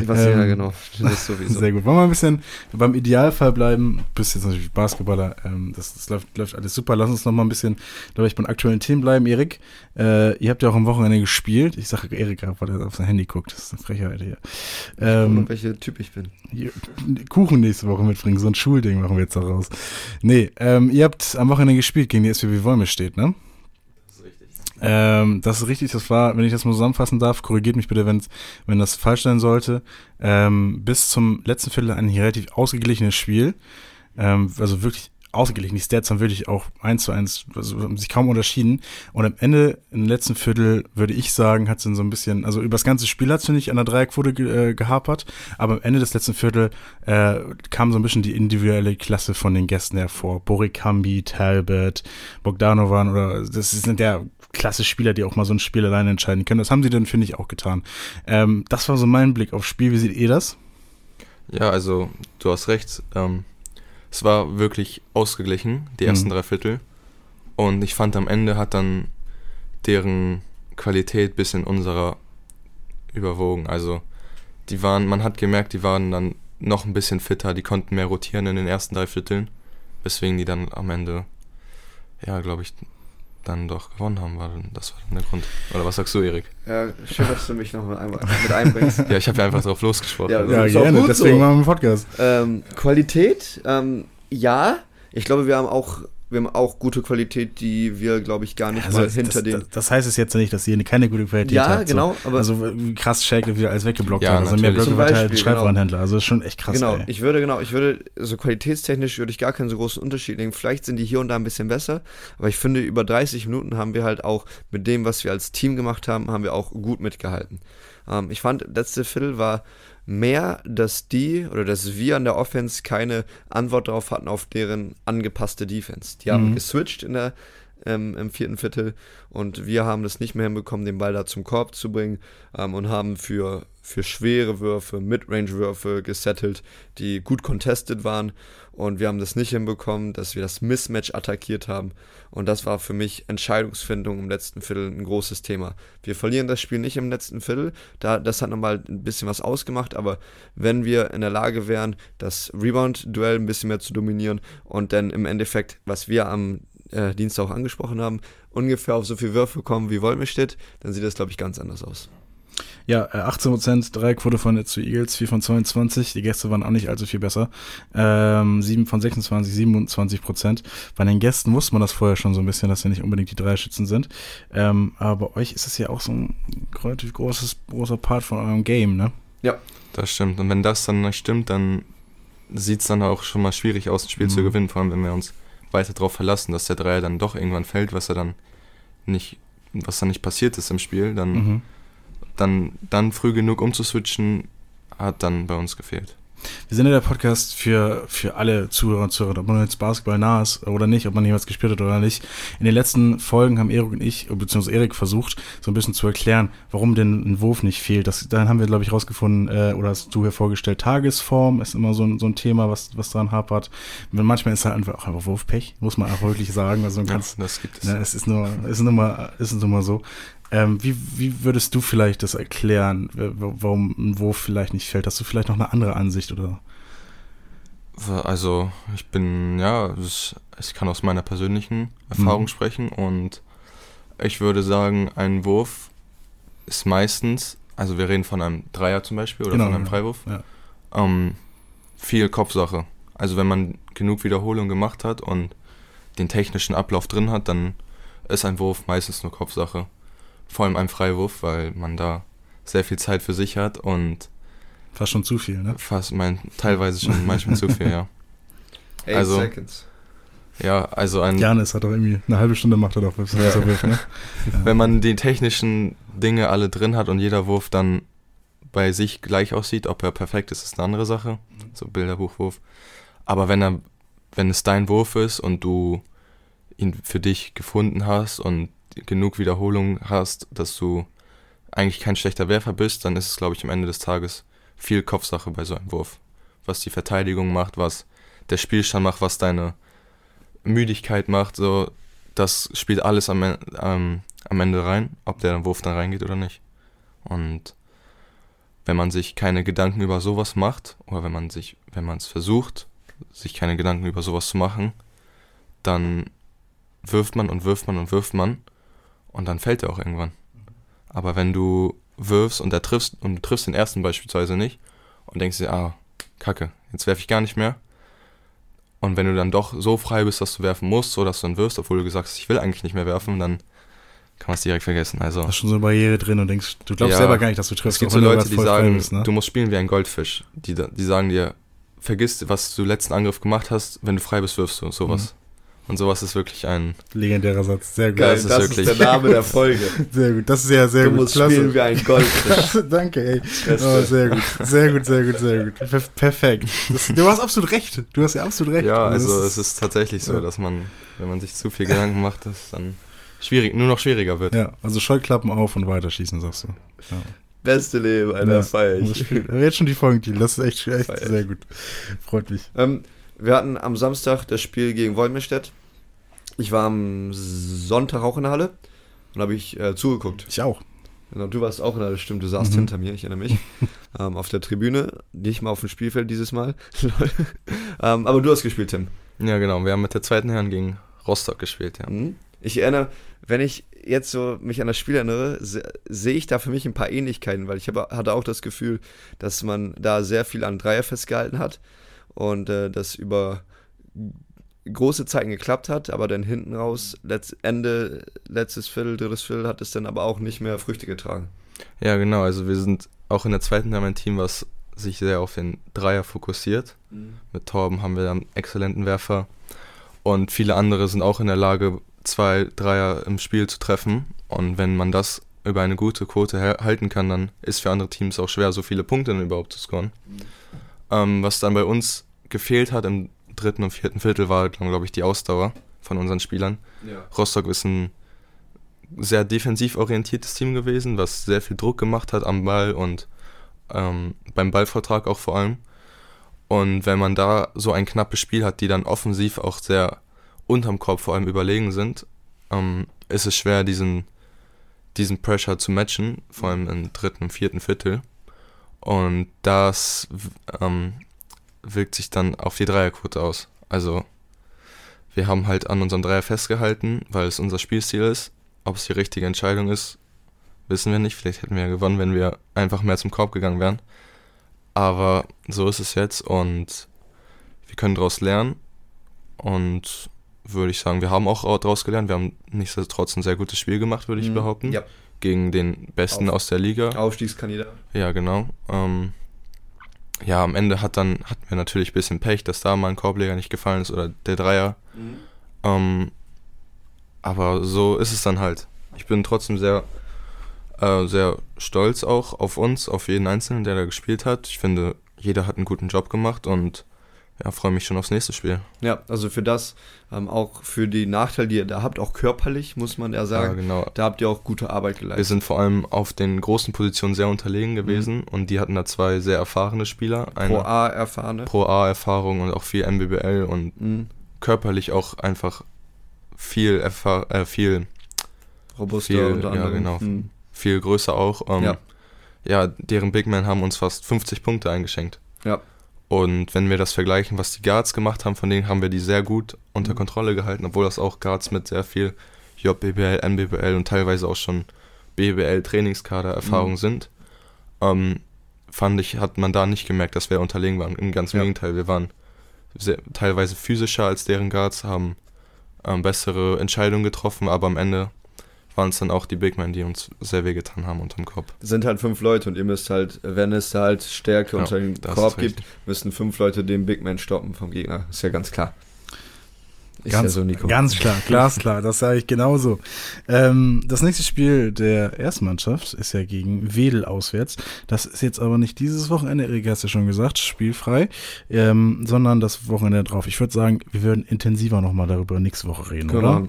Was Ähm, ja genau. Das sowieso. Sehr gut. Wollen wir ein bisschen beim Idealfall bleiben? Du bist jetzt natürlich Basketballer. Ähm, das das läuft, läuft alles super. Lass uns noch mal ein bisschen, glaube ich, beim aktuellen Themen bleiben. Erik, äh, ihr habt ja auch am Wochenende gespielt. Ich sage Erik, weil er auf sein Handy guckt. Das ist eine Frechheit hier. Ähm, Ähm, welcher Typ ich bin. Kuchen nächste Woche mitbringen. So ein Schulding machen wir jetzt daraus. Nee, ähm, ihr habt am Wochenende gespielt gegen die SWB Wolmestedt, ne? Das ist richtig. Ähm, das ist richtig, das war, wenn ich das mal zusammenfassen darf, korrigiert mich bitte, wenn's, wenn das falsch sein sollte. Ähm, bis zum letzten Viertel ein relativ ausgeglichenes Spiel. Ähm, also wirklich ausgeglichen. Die Stats haben wirklich auch eins zu eins, also haben sich kaum unterschieden. Und am Ende, im letzten Viertel, würde ich sagen, hat es dann so ein bisschen, also über das ganze Spiel hat es, finde ich, an der Dreierquote ge äh, gehapert. Aber am Ende des letzten Viertel äh, kam so ein bisschen die individuelle Klasse von den Gästen hervor. Borikambi, Talbot, Bogdanovan oder das sind ja klasse Spieler, die auch mal so ein Spiel alleine entscheiden können. Das haben sie dann, finde ich, auch getan. Ähm, das war so mein Blick aufs Spiel. Wie seht ihr das? Ja, also du hast recht. Ähm, es war wirklich ausgeglichen, die ersten Mhm. drei Viertel. Und ich fand am Ende hat dann deren Qualität bis in unserer überwogen. Also die waren, man hat gemerkt, die waren dann noch ein bisschen fitter, die konnten mehr rotieren in den ersten drei Vierteln, weswegen die dann am Ende, ja, glaube ich, dann doch gewonnen haben. War, dann- das war dann der Grund. Oder was sagst du, Erik? Ja, schön, dass du mich noch mit, ein, mit einbringst. Ja, ich habe ja einfach drauf losgesprochen. Ja, Ja, ist auch gerne. gut Deswegen so. machen wir einen Podcast. Ähm, Qualität, ähm, ja. Ich glaube, wir haben auch, wir haben auch gute Qualität, die wir, glaube ich, gar nicht Also, mal hinter das, den. das, das heißt es jetzt nicht, dass ihr keine gute Qualität Ja, habt. genau, So. aber- also wie krass Shaq wieder alles weggeblockt Ja, hat. Also mehr. Blöcke verteilt als Beispiel, genau. Schreibwarenhändler. Also ist schon echt krass. genau, ey. ich würde, genau, ich würde, so qualitätstechnisch würde ich gar keinen so großen Unterschied legen. Vielleicht sind die hier und da ein bisschen besser, aber ich finde, über 30 Minuten haben wir halt auch mit dem, was wir als Team gemacht haben, haben wir auch gut mitgehalten. Ähm, ich fand, letzte Viertel war mehr, dass die oder dass wir an der Offense keine Antwort darauf hatten auf deren angepasste Defense. Die haben Mhm. geswitcht in der ähm, im vierten Viertel. Und wir haben das nicht mehr hinbekommen, den Ball da zum Korb zu bringen ähm, und haben für, für schwere Würfe, Midrange-Würfe gesettelt, die gut contested waren. Und wir haben das nicht hinbekommen, dass wir das Mismatch attackiert haben. Und das war für mich Entscheidungsfindung im letzten Viertel ein großes Thema. Wir verlieren das Spiel nicht im letzten Viertel, da, das hat nochmal ein bisschen was ausgemacht, aber wenn wir in der Lage wären, das Rebound-Duell ein bisschen mehr zu dominieren und dann im Endeffekt, was wir am äh, Dienstag auch angesprochen haben, ungefähr auf so viele Würfe kommen wie Wolmestedt, dann sieht das, glaube ich, ganz anders aus. Ja, äh, 18% Dreierquote von zu Eagles, 4 von 22. Die Gäste waren auch nicht allzu viel besser. Ähm, 7 von 26, 27%. Bei den Gästen wusste man das vorher schon so ein bisschen, dass sie nicht unbedingt die Dreierschützen sind. Ähm, aber bei euch ist es ja auch so ein relativ großes, großer Part von eurem Game, ne? Das stimmt. Und wenn das dann nicht stimmt, dann sieht es dann auch schon mal schwierig aus, ein Spiel zu Mhm. gewinnen, vor allem wenn wir uns weiter darauf verlassen, dass der Dreier dann doch irgendwann fällt, was er dann nicht, was dann nicht passiert ist im Spiel, dann, Mhm. dann, dann früh genug umzuswitchen, hat dann bei uns gefehlt. Wir sind ja der Podcast für, für alle Zuhörer und Zuhörer, ob man jetzt Basketball nah ist oder nicht, ob man jemals gespielt hat oder nicht. In den letzten Folgen haben Erik und ich, beziehungsweise Erik versucht, so ein bisschen zu erklären, warum denn ein Wurf nicht fehlt. Das, dann haben wir, glaube ich, rausgefunden, äh, oder hast du hervorgestellt, Tagesform ist immer so ein, so ein Thema, was, was daran hapert. Und manchmal ist halt einfach auch einfach Wurfpech, muss man auch wirklich sagen. Also Ja, kann's, das gibt es. Ne, es ist nur, es ist nur mal, es ist nur mal so. Ähm, wie, wie würdest du vielleicht das erklären, warum ein Wurf vielleicht nicht fällt? Hast du vielleicht noch eine andere Ansicht oder? Also, ich bin, ja, ich kann aus meiner persönlichen Erfahrung Mhm. sprechen und ich würde sagen, ein Wurf ist meistens, also wir reden von einem Dreier zum Beispiel oder Genau, von einem ja. Freiwurf, Ja. ähm, viel Kopfsache. Also wenn man genug Wiederholungen gemacht hat und den technischen Ablauf drin hat, dann ist ein Wurf meistens nur Kopfsache. Vor allem ein Freiwurf, weil man da sehr viel Zeit für sich hat und fast schon zu viel, ne? Fast mein teilweise schon manchmal zu viel, ja. Eight Also- seconds. Ja, also ein Janis hat doch irgendwie eine halbe Stunde macht er doch, was er wirft, ne? wenn man die technischen Dinge alle drin hat und jeder Wurf dann bei sich gleich aussieht, ob er perfekt ist, ist eine andere Sache. So Bilderbuchwurf. Aber wenn er, wenn es dein Wurf ist und du ihn für dich gefunden hast und genug Wiederholungen hast, dass du eigentlich kein schlechter Werfer bist, dann ist es, glaube ich, am Ende des Tages viel Kopfsache bei so einem Wurf. Was die Verteidigung macht, was der Spielstand macht, was deine Müdigkeit macht, so, das spielt alles am, ähm, am Ende rein, ob der Wurf dann reingeht oder nicht. Und wenn man sich keine Gedanken über sowas macht, oder wenn man sich, wenn man es versucht, sich keine Gedanken über sowas zu machen, dann wirft man und wirft man und wirft man und dann fällt er auch irgendwann. Aber wenn du wirfst und er triffst und du triffst den ersten beispielsweise nicht und denkst dir, ah, kacke, jetzt werfe ich gar nicht mehr. Und wenn du dann doch so frei bist, dass du werfen musst, so dass du dann wirfst, obwohl du gesagt hast, ich will eigentlich nicht mehr werfen, dann kann man es direkt vergessen. Also Da ist schon so eine Barriere drin und denkst, du glaubst Ja. selber gar nicht, dass du es triffst. gibt auch so Leute, die sagen, bist, ne? du musst spielen wie ein Goldfisch. Die, die sagen dir, vergiss, was du letzten Angriff gemacht hast, wenn du frei bist, wirfst du und sowas. Und sowas ist wirklich ein, Legendärer Satz, sehr gut. Geil, das das, ist ist, wirklich- der Name der Folge. Sehr gut, das ist ja sehr du gut. musst spielen wie ein Goldfisch. Danke, ey. Oh, sehr gut, sehr gut, sehr gut, sehr gut. Per perfekt. Das, du hast absolut recht. Du hast ja absolut recht. ja, also es ist tatsächlich so, ja. dass man, wenn man sich zu viel Gedanken macht, dass es dann schwierig, nur noch schwieriger wird. Ja, also Scheuklappen auf und weiterschießen, sagst du. Ja. Beste Leben, Alter, Ja. feier ich. Jetzt schon die Folgentitel, das ist echt, echt sehr gut. Freut mich. Ähm, wir hatten am Samstag das Spiel gegen Wolmirstedt. Ich war am Sonntag auch in der Halle und habe ich äh, zugeguckt. Ich auch. Genau, du warst auch in der Halle, stimmt, du saßt Mhm. hinter mir, ich erinnere mich. ähm, auf der Tribüne, nicht mal auf dem Spielfeld dieses Mal. ähm, aber du hast gespielt, Tim. Ja, genau. Wir haben mit der zweiten Herren gegen Rostock gespielt, ja. Mhm. Ich erinnere, wenn ich jetzt so mich an das Spiel erinnere, se- sehe ich da für mich ein paar Ähnlichkeiten, weil ich habe, hatte auch das Gefühl, dass man da sehr viel an Dreier festgehalten hat und äh, das über große Zeiten geklappt hat, aber dann hinten raus, letzt, Ende, letztes Viertel, drittes Viertel, hat es dann aber auch nicht mehr Früchte getragen. Ja, genau. Also wir sind auch in der zweiten Herren ein Team, was sich sehr auf den Dreier fokussiert. Mit Torben haben wir einen exzellenten Werfer. Und viele andere sind auch in der Lage, zwei Dreier im Spiel zu treffen. Und wenn man das über eine gute Quote halten kann, dann ist für andere Teams auch schwer, so viele Punkte dann überhaupt zu scoren. Ähm, was dann bei uns gefehlt hat im dritten und vierten Viertel war, glaube ich, die Ausdauer von unseren Spielern. Ja. Rostock ist ein sehr defensiv orientiertes Team gewesen, was sehr viel Druck gemacht hat am Ball und ähm, beim Ballvortrag auch vor allem. Und wenn man da so ein knappes Spiel hat, die dann offensiv auch sehr unterm Korb vor allem überlegen sind, ähm, ist es schwer, diesen, diesen Pressure zu matchen, vor allem im dritten und vierten Viertel. Und das ähm, wirkt sich dann auf die Dreierquote aus. Also wir haben halt an unserem Dreier festgehalten, weil es unser Spielstil ist. Ob es die richtige Entscheidung ist, wissen wir nicht. Vielleicht hätten wir ja gewonnen, wenn wir einfach mehr zum Korb gegangen wären. Aber so ist es jetzt und wir können daraus lernen. Und würde ich sagen, wir haben auch daraus gelernt. Wir haben nichtsdestotrotz ein sehr gutes Spiel gemacht, würde ich Mhm. behaupten. Ja. Gegen den Besten Auf- aus der Liga. Aufstiegskandidat. Ja, genau. Ähm, ja, am Ende hat dann, hatten wir natürlich ein bisschen Pech, dass da mal ein Korbleger nicht gefallen ist oder der Dreier. Ähm, aber so ist es dann halt. Ich bin trotzdem sehr, äh, sehr stolz auch auf uns, auf jeden Einzelnen, der da gespielt hat. Ich finde, jeder hat einen guten Job gemacht und ja, freue mich schon aufs nächste Spiel. Ja, also für das, ähm, auch für die Nachteile, die ihr da habt, auch körperlich, muss man ja Ja, sagen, genau. da habt ihr auch gute Arbeit Wir geleistet. sind vor allem auf den großen Positionen sehr unterlegen gewesen und die hatten da zwei sehr erfahrene Spieler. Eine Pro A erfahrene. Pro A-Erfahrung und auch viel MBBL und Mhm. körperlich auch einfach viel, erfahr äh, viel, Robuster Viel, unter ja, anderem. genau. Mhm. viel größer auch. Ähm, Ja. ja. deren Big Men haben uns fast 50 Punkte eingeschenkt. Ja. Und wenn wir das vergleichen, was die Guards gemacht haben, von denen haben wir die sehr gut unter Mhm. Kontrolle gehalten, obwohl das auch Guards mit sehr viel JBBL, NBBL und teilweise auch schon BBL-Trainingskader-Erfahrung Mhm. sind. Ähm, fand ich, hat man da nicht gemerkt, dass wir unterlegen waren. Im ganz im Ja. Gegenteil, wir waren sehr, teilweise physischer als deren Guards, haben ähm, bessere Entscheidungen getroffen, aber am Ende waren es dann auch die Big Men, die uns sehr wehgetan haben unterm Korb. sind halt fünf Leute und ihr müsst halt, wenn es da halt Stärke Ja, unter den das Korb gibt, müssen fünf Leute den Big Man stoppen vom Gegner. Ist ja ganz klar. Ist ganz, ja so, Nico. ganz klar, glasklar, das sage ich genauso. Ähm, das nächste Spiel der Erstmannschaft ist ja gegen Wedel auswärts. Das ist jetzt aber nicht dieses Wochenende, Erik hast ja schon gesagt, spielfrei, ähm, sondern das Wochenende drauf. Ich würde sagen, wir würden intensiver nochmal darüber nächste Woche reden, wir oder?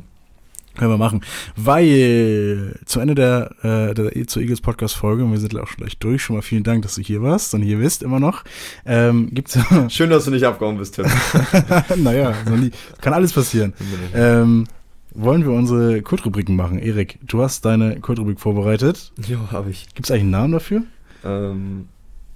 Können wir machen. Weil zu Ende der, äh, der E zu Eagles Podcast Folge, und wir sind auch schon gleich durch, schon mal vielen Dank, dass du hier warst und hier bist immer noch, ähm, gibt's Schön, dass du nicht abgehauen bist, Tim. naja, so nie, kann alles passieren. Ähm, wollen wir unsere Kurzrubriken machen? Erik, du hast deine Kurzrubrik vorbereitet. ja, habe ich. Gibt es eigentlich einen Namen dafür? Ähm,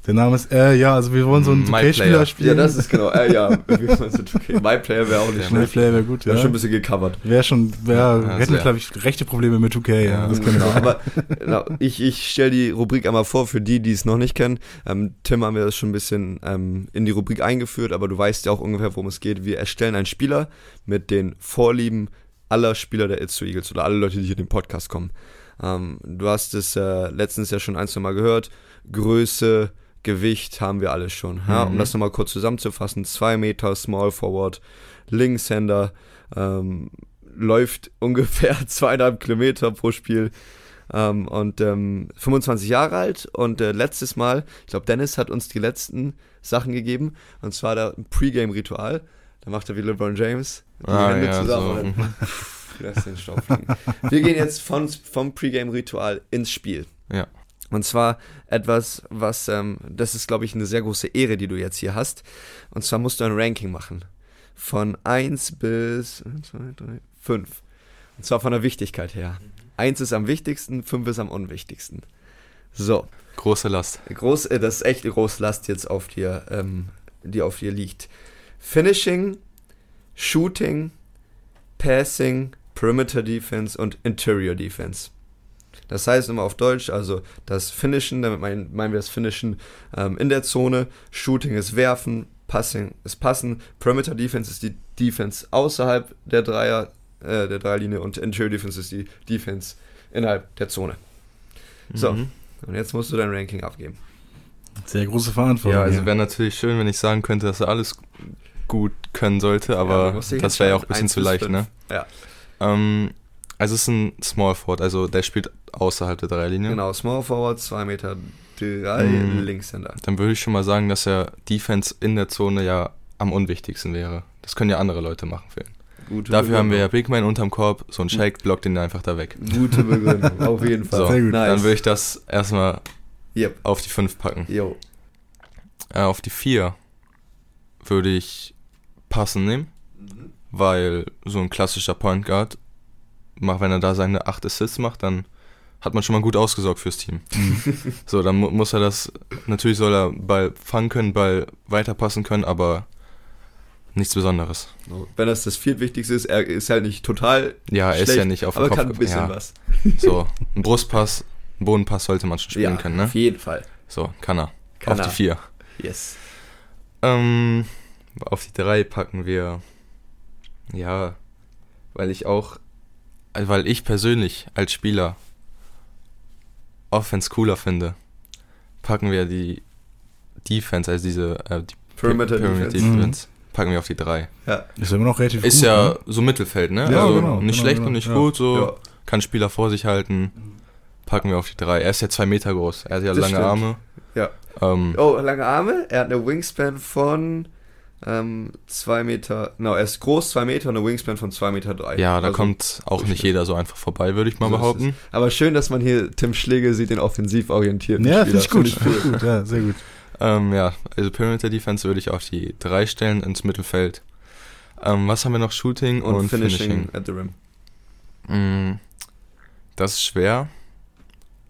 Der Name ist, äh, ja, also wir wollen so einen My 2K-Spieler Player. spielen. ja, das ist genau. Äh, ja, wie meinst du, okay. My Player wäre auch nicht Ja, My schlecht. Player wäre gut, Ja. ja. schon ein bisschen gecovert. Wäre schon, wär, Ja, wir hätten, glaube ich, rechte Probleme mit 2K, ja. Ja. Das Genau, wir aber genau, ich, ich stelle die Rubrik einmal vor für die, die es noch nicht kennen. Ähm, Tim haben wir das schon ein bisschen ähm, in die Rubrik eingeführt, aber du weißt ja auch ungefähr, worum es geht. Wir erstellen einen Spieler mit den Vorlieben aller Spieler der It's to Eagles oder alle Leute, die hier in den Podcast kommen. Ähm, du hast es äh, letztens ja schon ein, zwei Mal gehört. Größe, Gewicht haben wir alles schon. Ja? Um Mhm. das nochmal kurz zusammenzufassen: 2 Meter, Small Forward, Linkshänder, ähm, läuft ungefähr zweieinhalb Kilometer pro Spiel ähm, und ähm, 25 Jahre alt. Und äh, letztes Mal, ich glaube, Dennis hat uns die letzten Sachen gegeben. Und zwar da ein Pre-Game-Ritual. Da macht er wie LeBron James die Ah, Hände ja, zusammen. so. lässt den Staub fliegen. Wir gehen jetzt von, vom Pre-Game-Ritual ins Spiel. Ja. Und zwar etwas, was, ähm, das ist, glaube ich, eine sehr große Ehre, die du jetzt hier hast. Und zwar musst du ein Ranking machen. Von 1 bis 2, 3, 5. Und zwar von der Wichtigkeit her. 1 ist am wichtigsten, 5 ist am unwichtigsten. So, Große Last. groß, äh, das ist echt eine große Last jetzt auf dir, ähm, die auf dir liegt. Finishing, Shooting, Passing, Perimeter Defense und Interior Defense. Das heißt immer auf Deutsch, also das Finishen, damit mein, meinen wir das Finishen ähm, in der Zone, Shooting ist Werfen, Passing ist Passen, Perimeter Defense ist die Defense außerhalb der Dreier, äh, der Dreierlinie und Interior Defense ist die Defense innerhalb der Zone. So, Mhm. und jetzt musst du dein Ranking abgeben. Sehr große Verantwortung. Ja, also wäre natürlich schön, wenn ich sagen könnte, dass er alles gut können sollte, Ja, aber dich das wäre ja auch ein bisschen zu leicht, fünf. ne? Ja. Ähm, also es ist ein Small Forward, also der spielt außerhalb der Dreierlinie. Genau, Small Forward, 2 Meter 3, Mhm. Linkshänder. Dann würde ich schon mal sagen, dass er Defense in der Zone ja am unwichtigsten wäre. Das können ja andere Leute machen für ihn. Gute Dafür haben wir ja Begründung. Big Man unterm Korb, so ein Shake blockt ihn einfach da weg. Gute Begründung, auf jeden Fall. So. Nice. dann würde ich das erstmal Yep. auf die 5 packen. Jo. Äh, auf die 4 würde ich passen nehmen, weil so ein klassischer Point Guard, macht, wenn er da seine 8 Assists macht, dann hat man schon mal gut ausgesorgt fürs Team. so, dann mu muss er das, natürlich soll er Ball fangen können, Ball weiterpassen können, aber nichts Besonderes. So, Wenn das das viertwichtigste ist, er ist halt nicht total Ja, er ist schlecht, ja nicht auf aber den Kopf kann ein bisschen ja, was. So, ein Brustpass, ein Bodenpass sollte man schon spielen können, ne? auf jeden Fall. So, kann er. Kann auf er. die 4. Yes. Ähm, auf die drei packen wir. Ja, weil ich auch. Also Weil ich persönlich als Spieler Offense cooler finde, packen wir die Defense, also diese äh, die Perimeter Pyramid Defense. Defense, packen wir auf die drei. Ja. ist ja immer noch relativ Ist gut, ja ne? so Mittelfeld, ne? Ja, also genau, nicht genau, schlecht genau, und nicht ja. gut, so Ja. kann Spieler vor sich halten. Packen wir auf die drei. Er ist ja zwei Meter groß. Er hat ja Das lange stimmt. Arme. Ja. Ähm, Oh, lange Arme. Er hat eine Wingspan von ähm, 2 Meter. No, er ist groß, 2 Meter und eine Wingspan von 2 Meter 3. ja, da kommt auch nicht jeder so einfach vorbei, würde ich mal So behaupten. Aber schön, dass man hier Tim Schlegel sieht, den offensiv orientierten Ja, Spieler. finde ich gut. Find Finde ich gut, ja, sehr gut. Ähm, ja, also Perimeter Defense würde ich auf die drei stellen ins Mittelfeld. Ähm, was haben wir noch? Shooting Und, und, finishing, Finishing. at the rim. Mm, das ist schwer,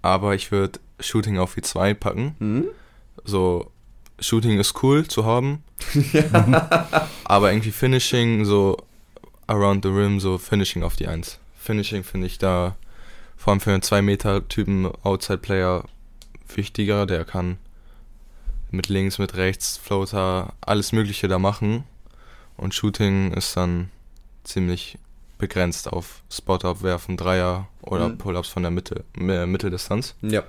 aber ich würde Shooting auf die zwei packen. Mhm. So, Shooting ist cool zu haben, aber irgendwie Finishing, so around the rim, so Finishing auf die eins. Finishing finde ich da vor allem für einen 2-Meter-Typen Outside-Player wichtiger. Der kann mit links, mit rechts, Floater, alles Mögliche da machen. Und Shooting ist dann ziemlich begrenzt auf Spot-Up werfen, Dreier oder Mhm. Pull-Ups von der Mitte, äh, Mitteldistanz. Ja.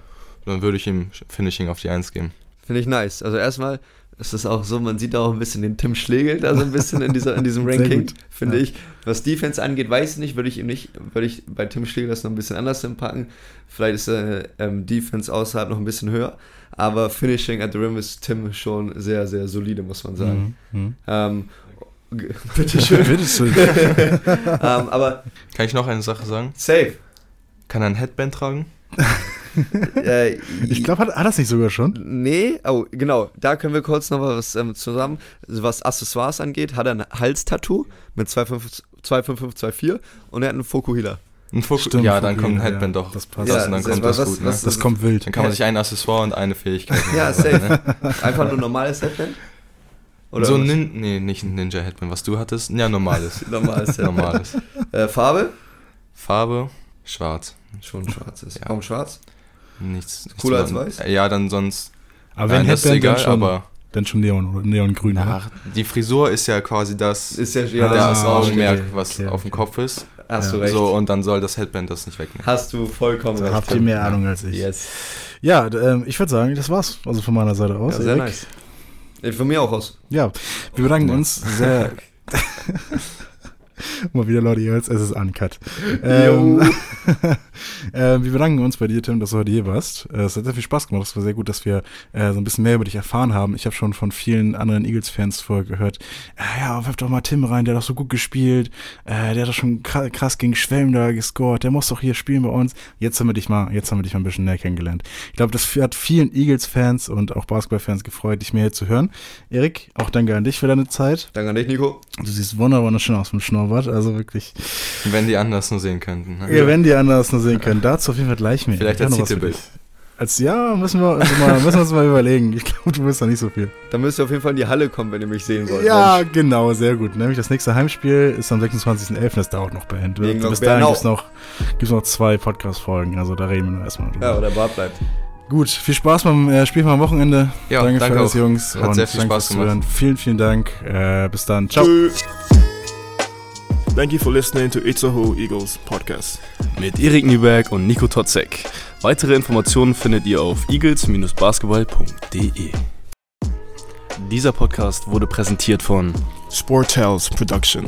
Dann würde ich ihm Finishing auf die 1 geben. Finde ich nice. Also erstmal ist es auch so, man sieht auch ein bisschen den Tim Schlegel da so ein bisschen in, dieser, in diesem Ranking, finde Ja. ich. Was Defense angeht, weiß ich nicht, würde ich ihm nicht, würde ich bei Tim Schlegel das noch ein bisschen anders hinpacken. Vielleicht ist äh, ähm, Defense außerhalb noch ein bisschen höher. Aber Finishing at the Rim ist Tim schon sehr, sehr solide, muss man sagen. Mhm. Mhm. Ähm, g- bitteschön. Bitteschön. ähm, aber Kann ich noch eine Sache sagen? safe. Kann er ein Headband tragen? Äh, Ich glaube, hat, hat das nicht sogar schon? Nee, oh, genau, da können wir kurz noch was ähm, zusammen. Was Accessoires angeht, hat er ein Halstattoo mit 25524 und er hat einen Fokuhila. Ein Fokus? Stimmt, ja, dann kommt ein ja. Headband doch. Das passt. Das, und dann Ja, kommt was- das was- gut, ne? was- Das kommt wild. Dann kann man sich ein Accessoire und eine Fähigkeit Ja, safe. ne? Einfach nur normales Headband? Oder so ein? Nin nee, nicht ein Ninja Headband, was du hattest. Ja, normales. normales Headband. normales. Äh, Farbe? Farbe, schwarz. Schon schwarzes. Ja. Warum schwarz? Nichts. nichts Cooler als weiß? Ja, dann sonst. Aber wenn Nein, das ist Headband, egal, dann schon, aber dann schon Neon oder Neongrün. oder? ach, die Frisur ist ja quasi das, Ist ja, ja Ah, der das ist okay. Augenmerk, was okay, auf dem okay. Kopf ist. Hast du Ja. recht. So, und dann soll das Headband das nicht wegnehmen. Hast du vollkommen Da recht. habt ihr mehr Ahnung als ich. Yes. Ja, ähm, ich würde sagen, das war's. Also von meiner Seite aus. Ja, sehr Erik. nice. Ey, Von mir auch aus. Ja, wir bedanken Ja. uns sehr. Mal wieder Leute, jetzt es ist uncut. Ähm, äh, wir bedanken uns bei dir, Tim, dass du heute hier warst. Äh, es hat sehr viel Spaß gemacht. Es war sehr gut, dass wir äh, so ein bisschen mehr über dich erfahren haben. Ich habe schon von vielen anderen Eagles-Fans vorher gehört, äh, ja, wirf doch mal Tim rein, der hat doch so gut gespielt. Äh, der hat doch schon kra- krass gegen Schwelm da gescored. Der muss doch hier spielen bei uns. Jetzt haben wir dich mal, jetzt haben wir dich mal ein bisschen näher kennengelernt. Ich glaube, das hat vielen Eagles-Fans und auch Basketball-Fans gefreut, dich mehr hier zu hören. Erik, auch danke an dich für deine Zeit. Danke an dich, Nico. Du siehst wunderbar schön aus dem Schnurrbart, also wirklich. Wenn die anders nur sehen könnten. Ne? Ja, wenn die anders nur sehen können, dazu auf jeden Fall gleich mehr. Vielleicht als noch was für Titelbild. dich. Als ja, müssen wir uns mal, müssen wir uns mal überlegen. Ich glaube, du bist da nicht so viel. Dann müsst ihr auf jeden Fall in die Halle kommen, wenn ihr mich sehen wollt. Ja, Mensch. genau, sehr gut. Nämlich das nächste Heimspiel ist am 26.11. Das dauert noch bei Hand. Bis dahin gibt es noch, gibt's noch zwei Podcast-Folgen. Also da reden wir noch erstmal drüber. Ja, oder Bart bleibt. Gut, viel Spaß beim äh, Spiel am Wochenende. Ja, danke, danke für alles. Jungs. Hat und sehr viel Spaß fürs Zuhören. gemacht. Vielen, vielen Dank. Äh, bis dann. Ciao. Thank you for listening to Itzaho Eagles podcast. mit Erik Nieberg und Nico Totzek. Weitere Informationen findet ihr auf eagles-basketball.de. Dieser Podcast wurde präsentiert von Sport Tales Production.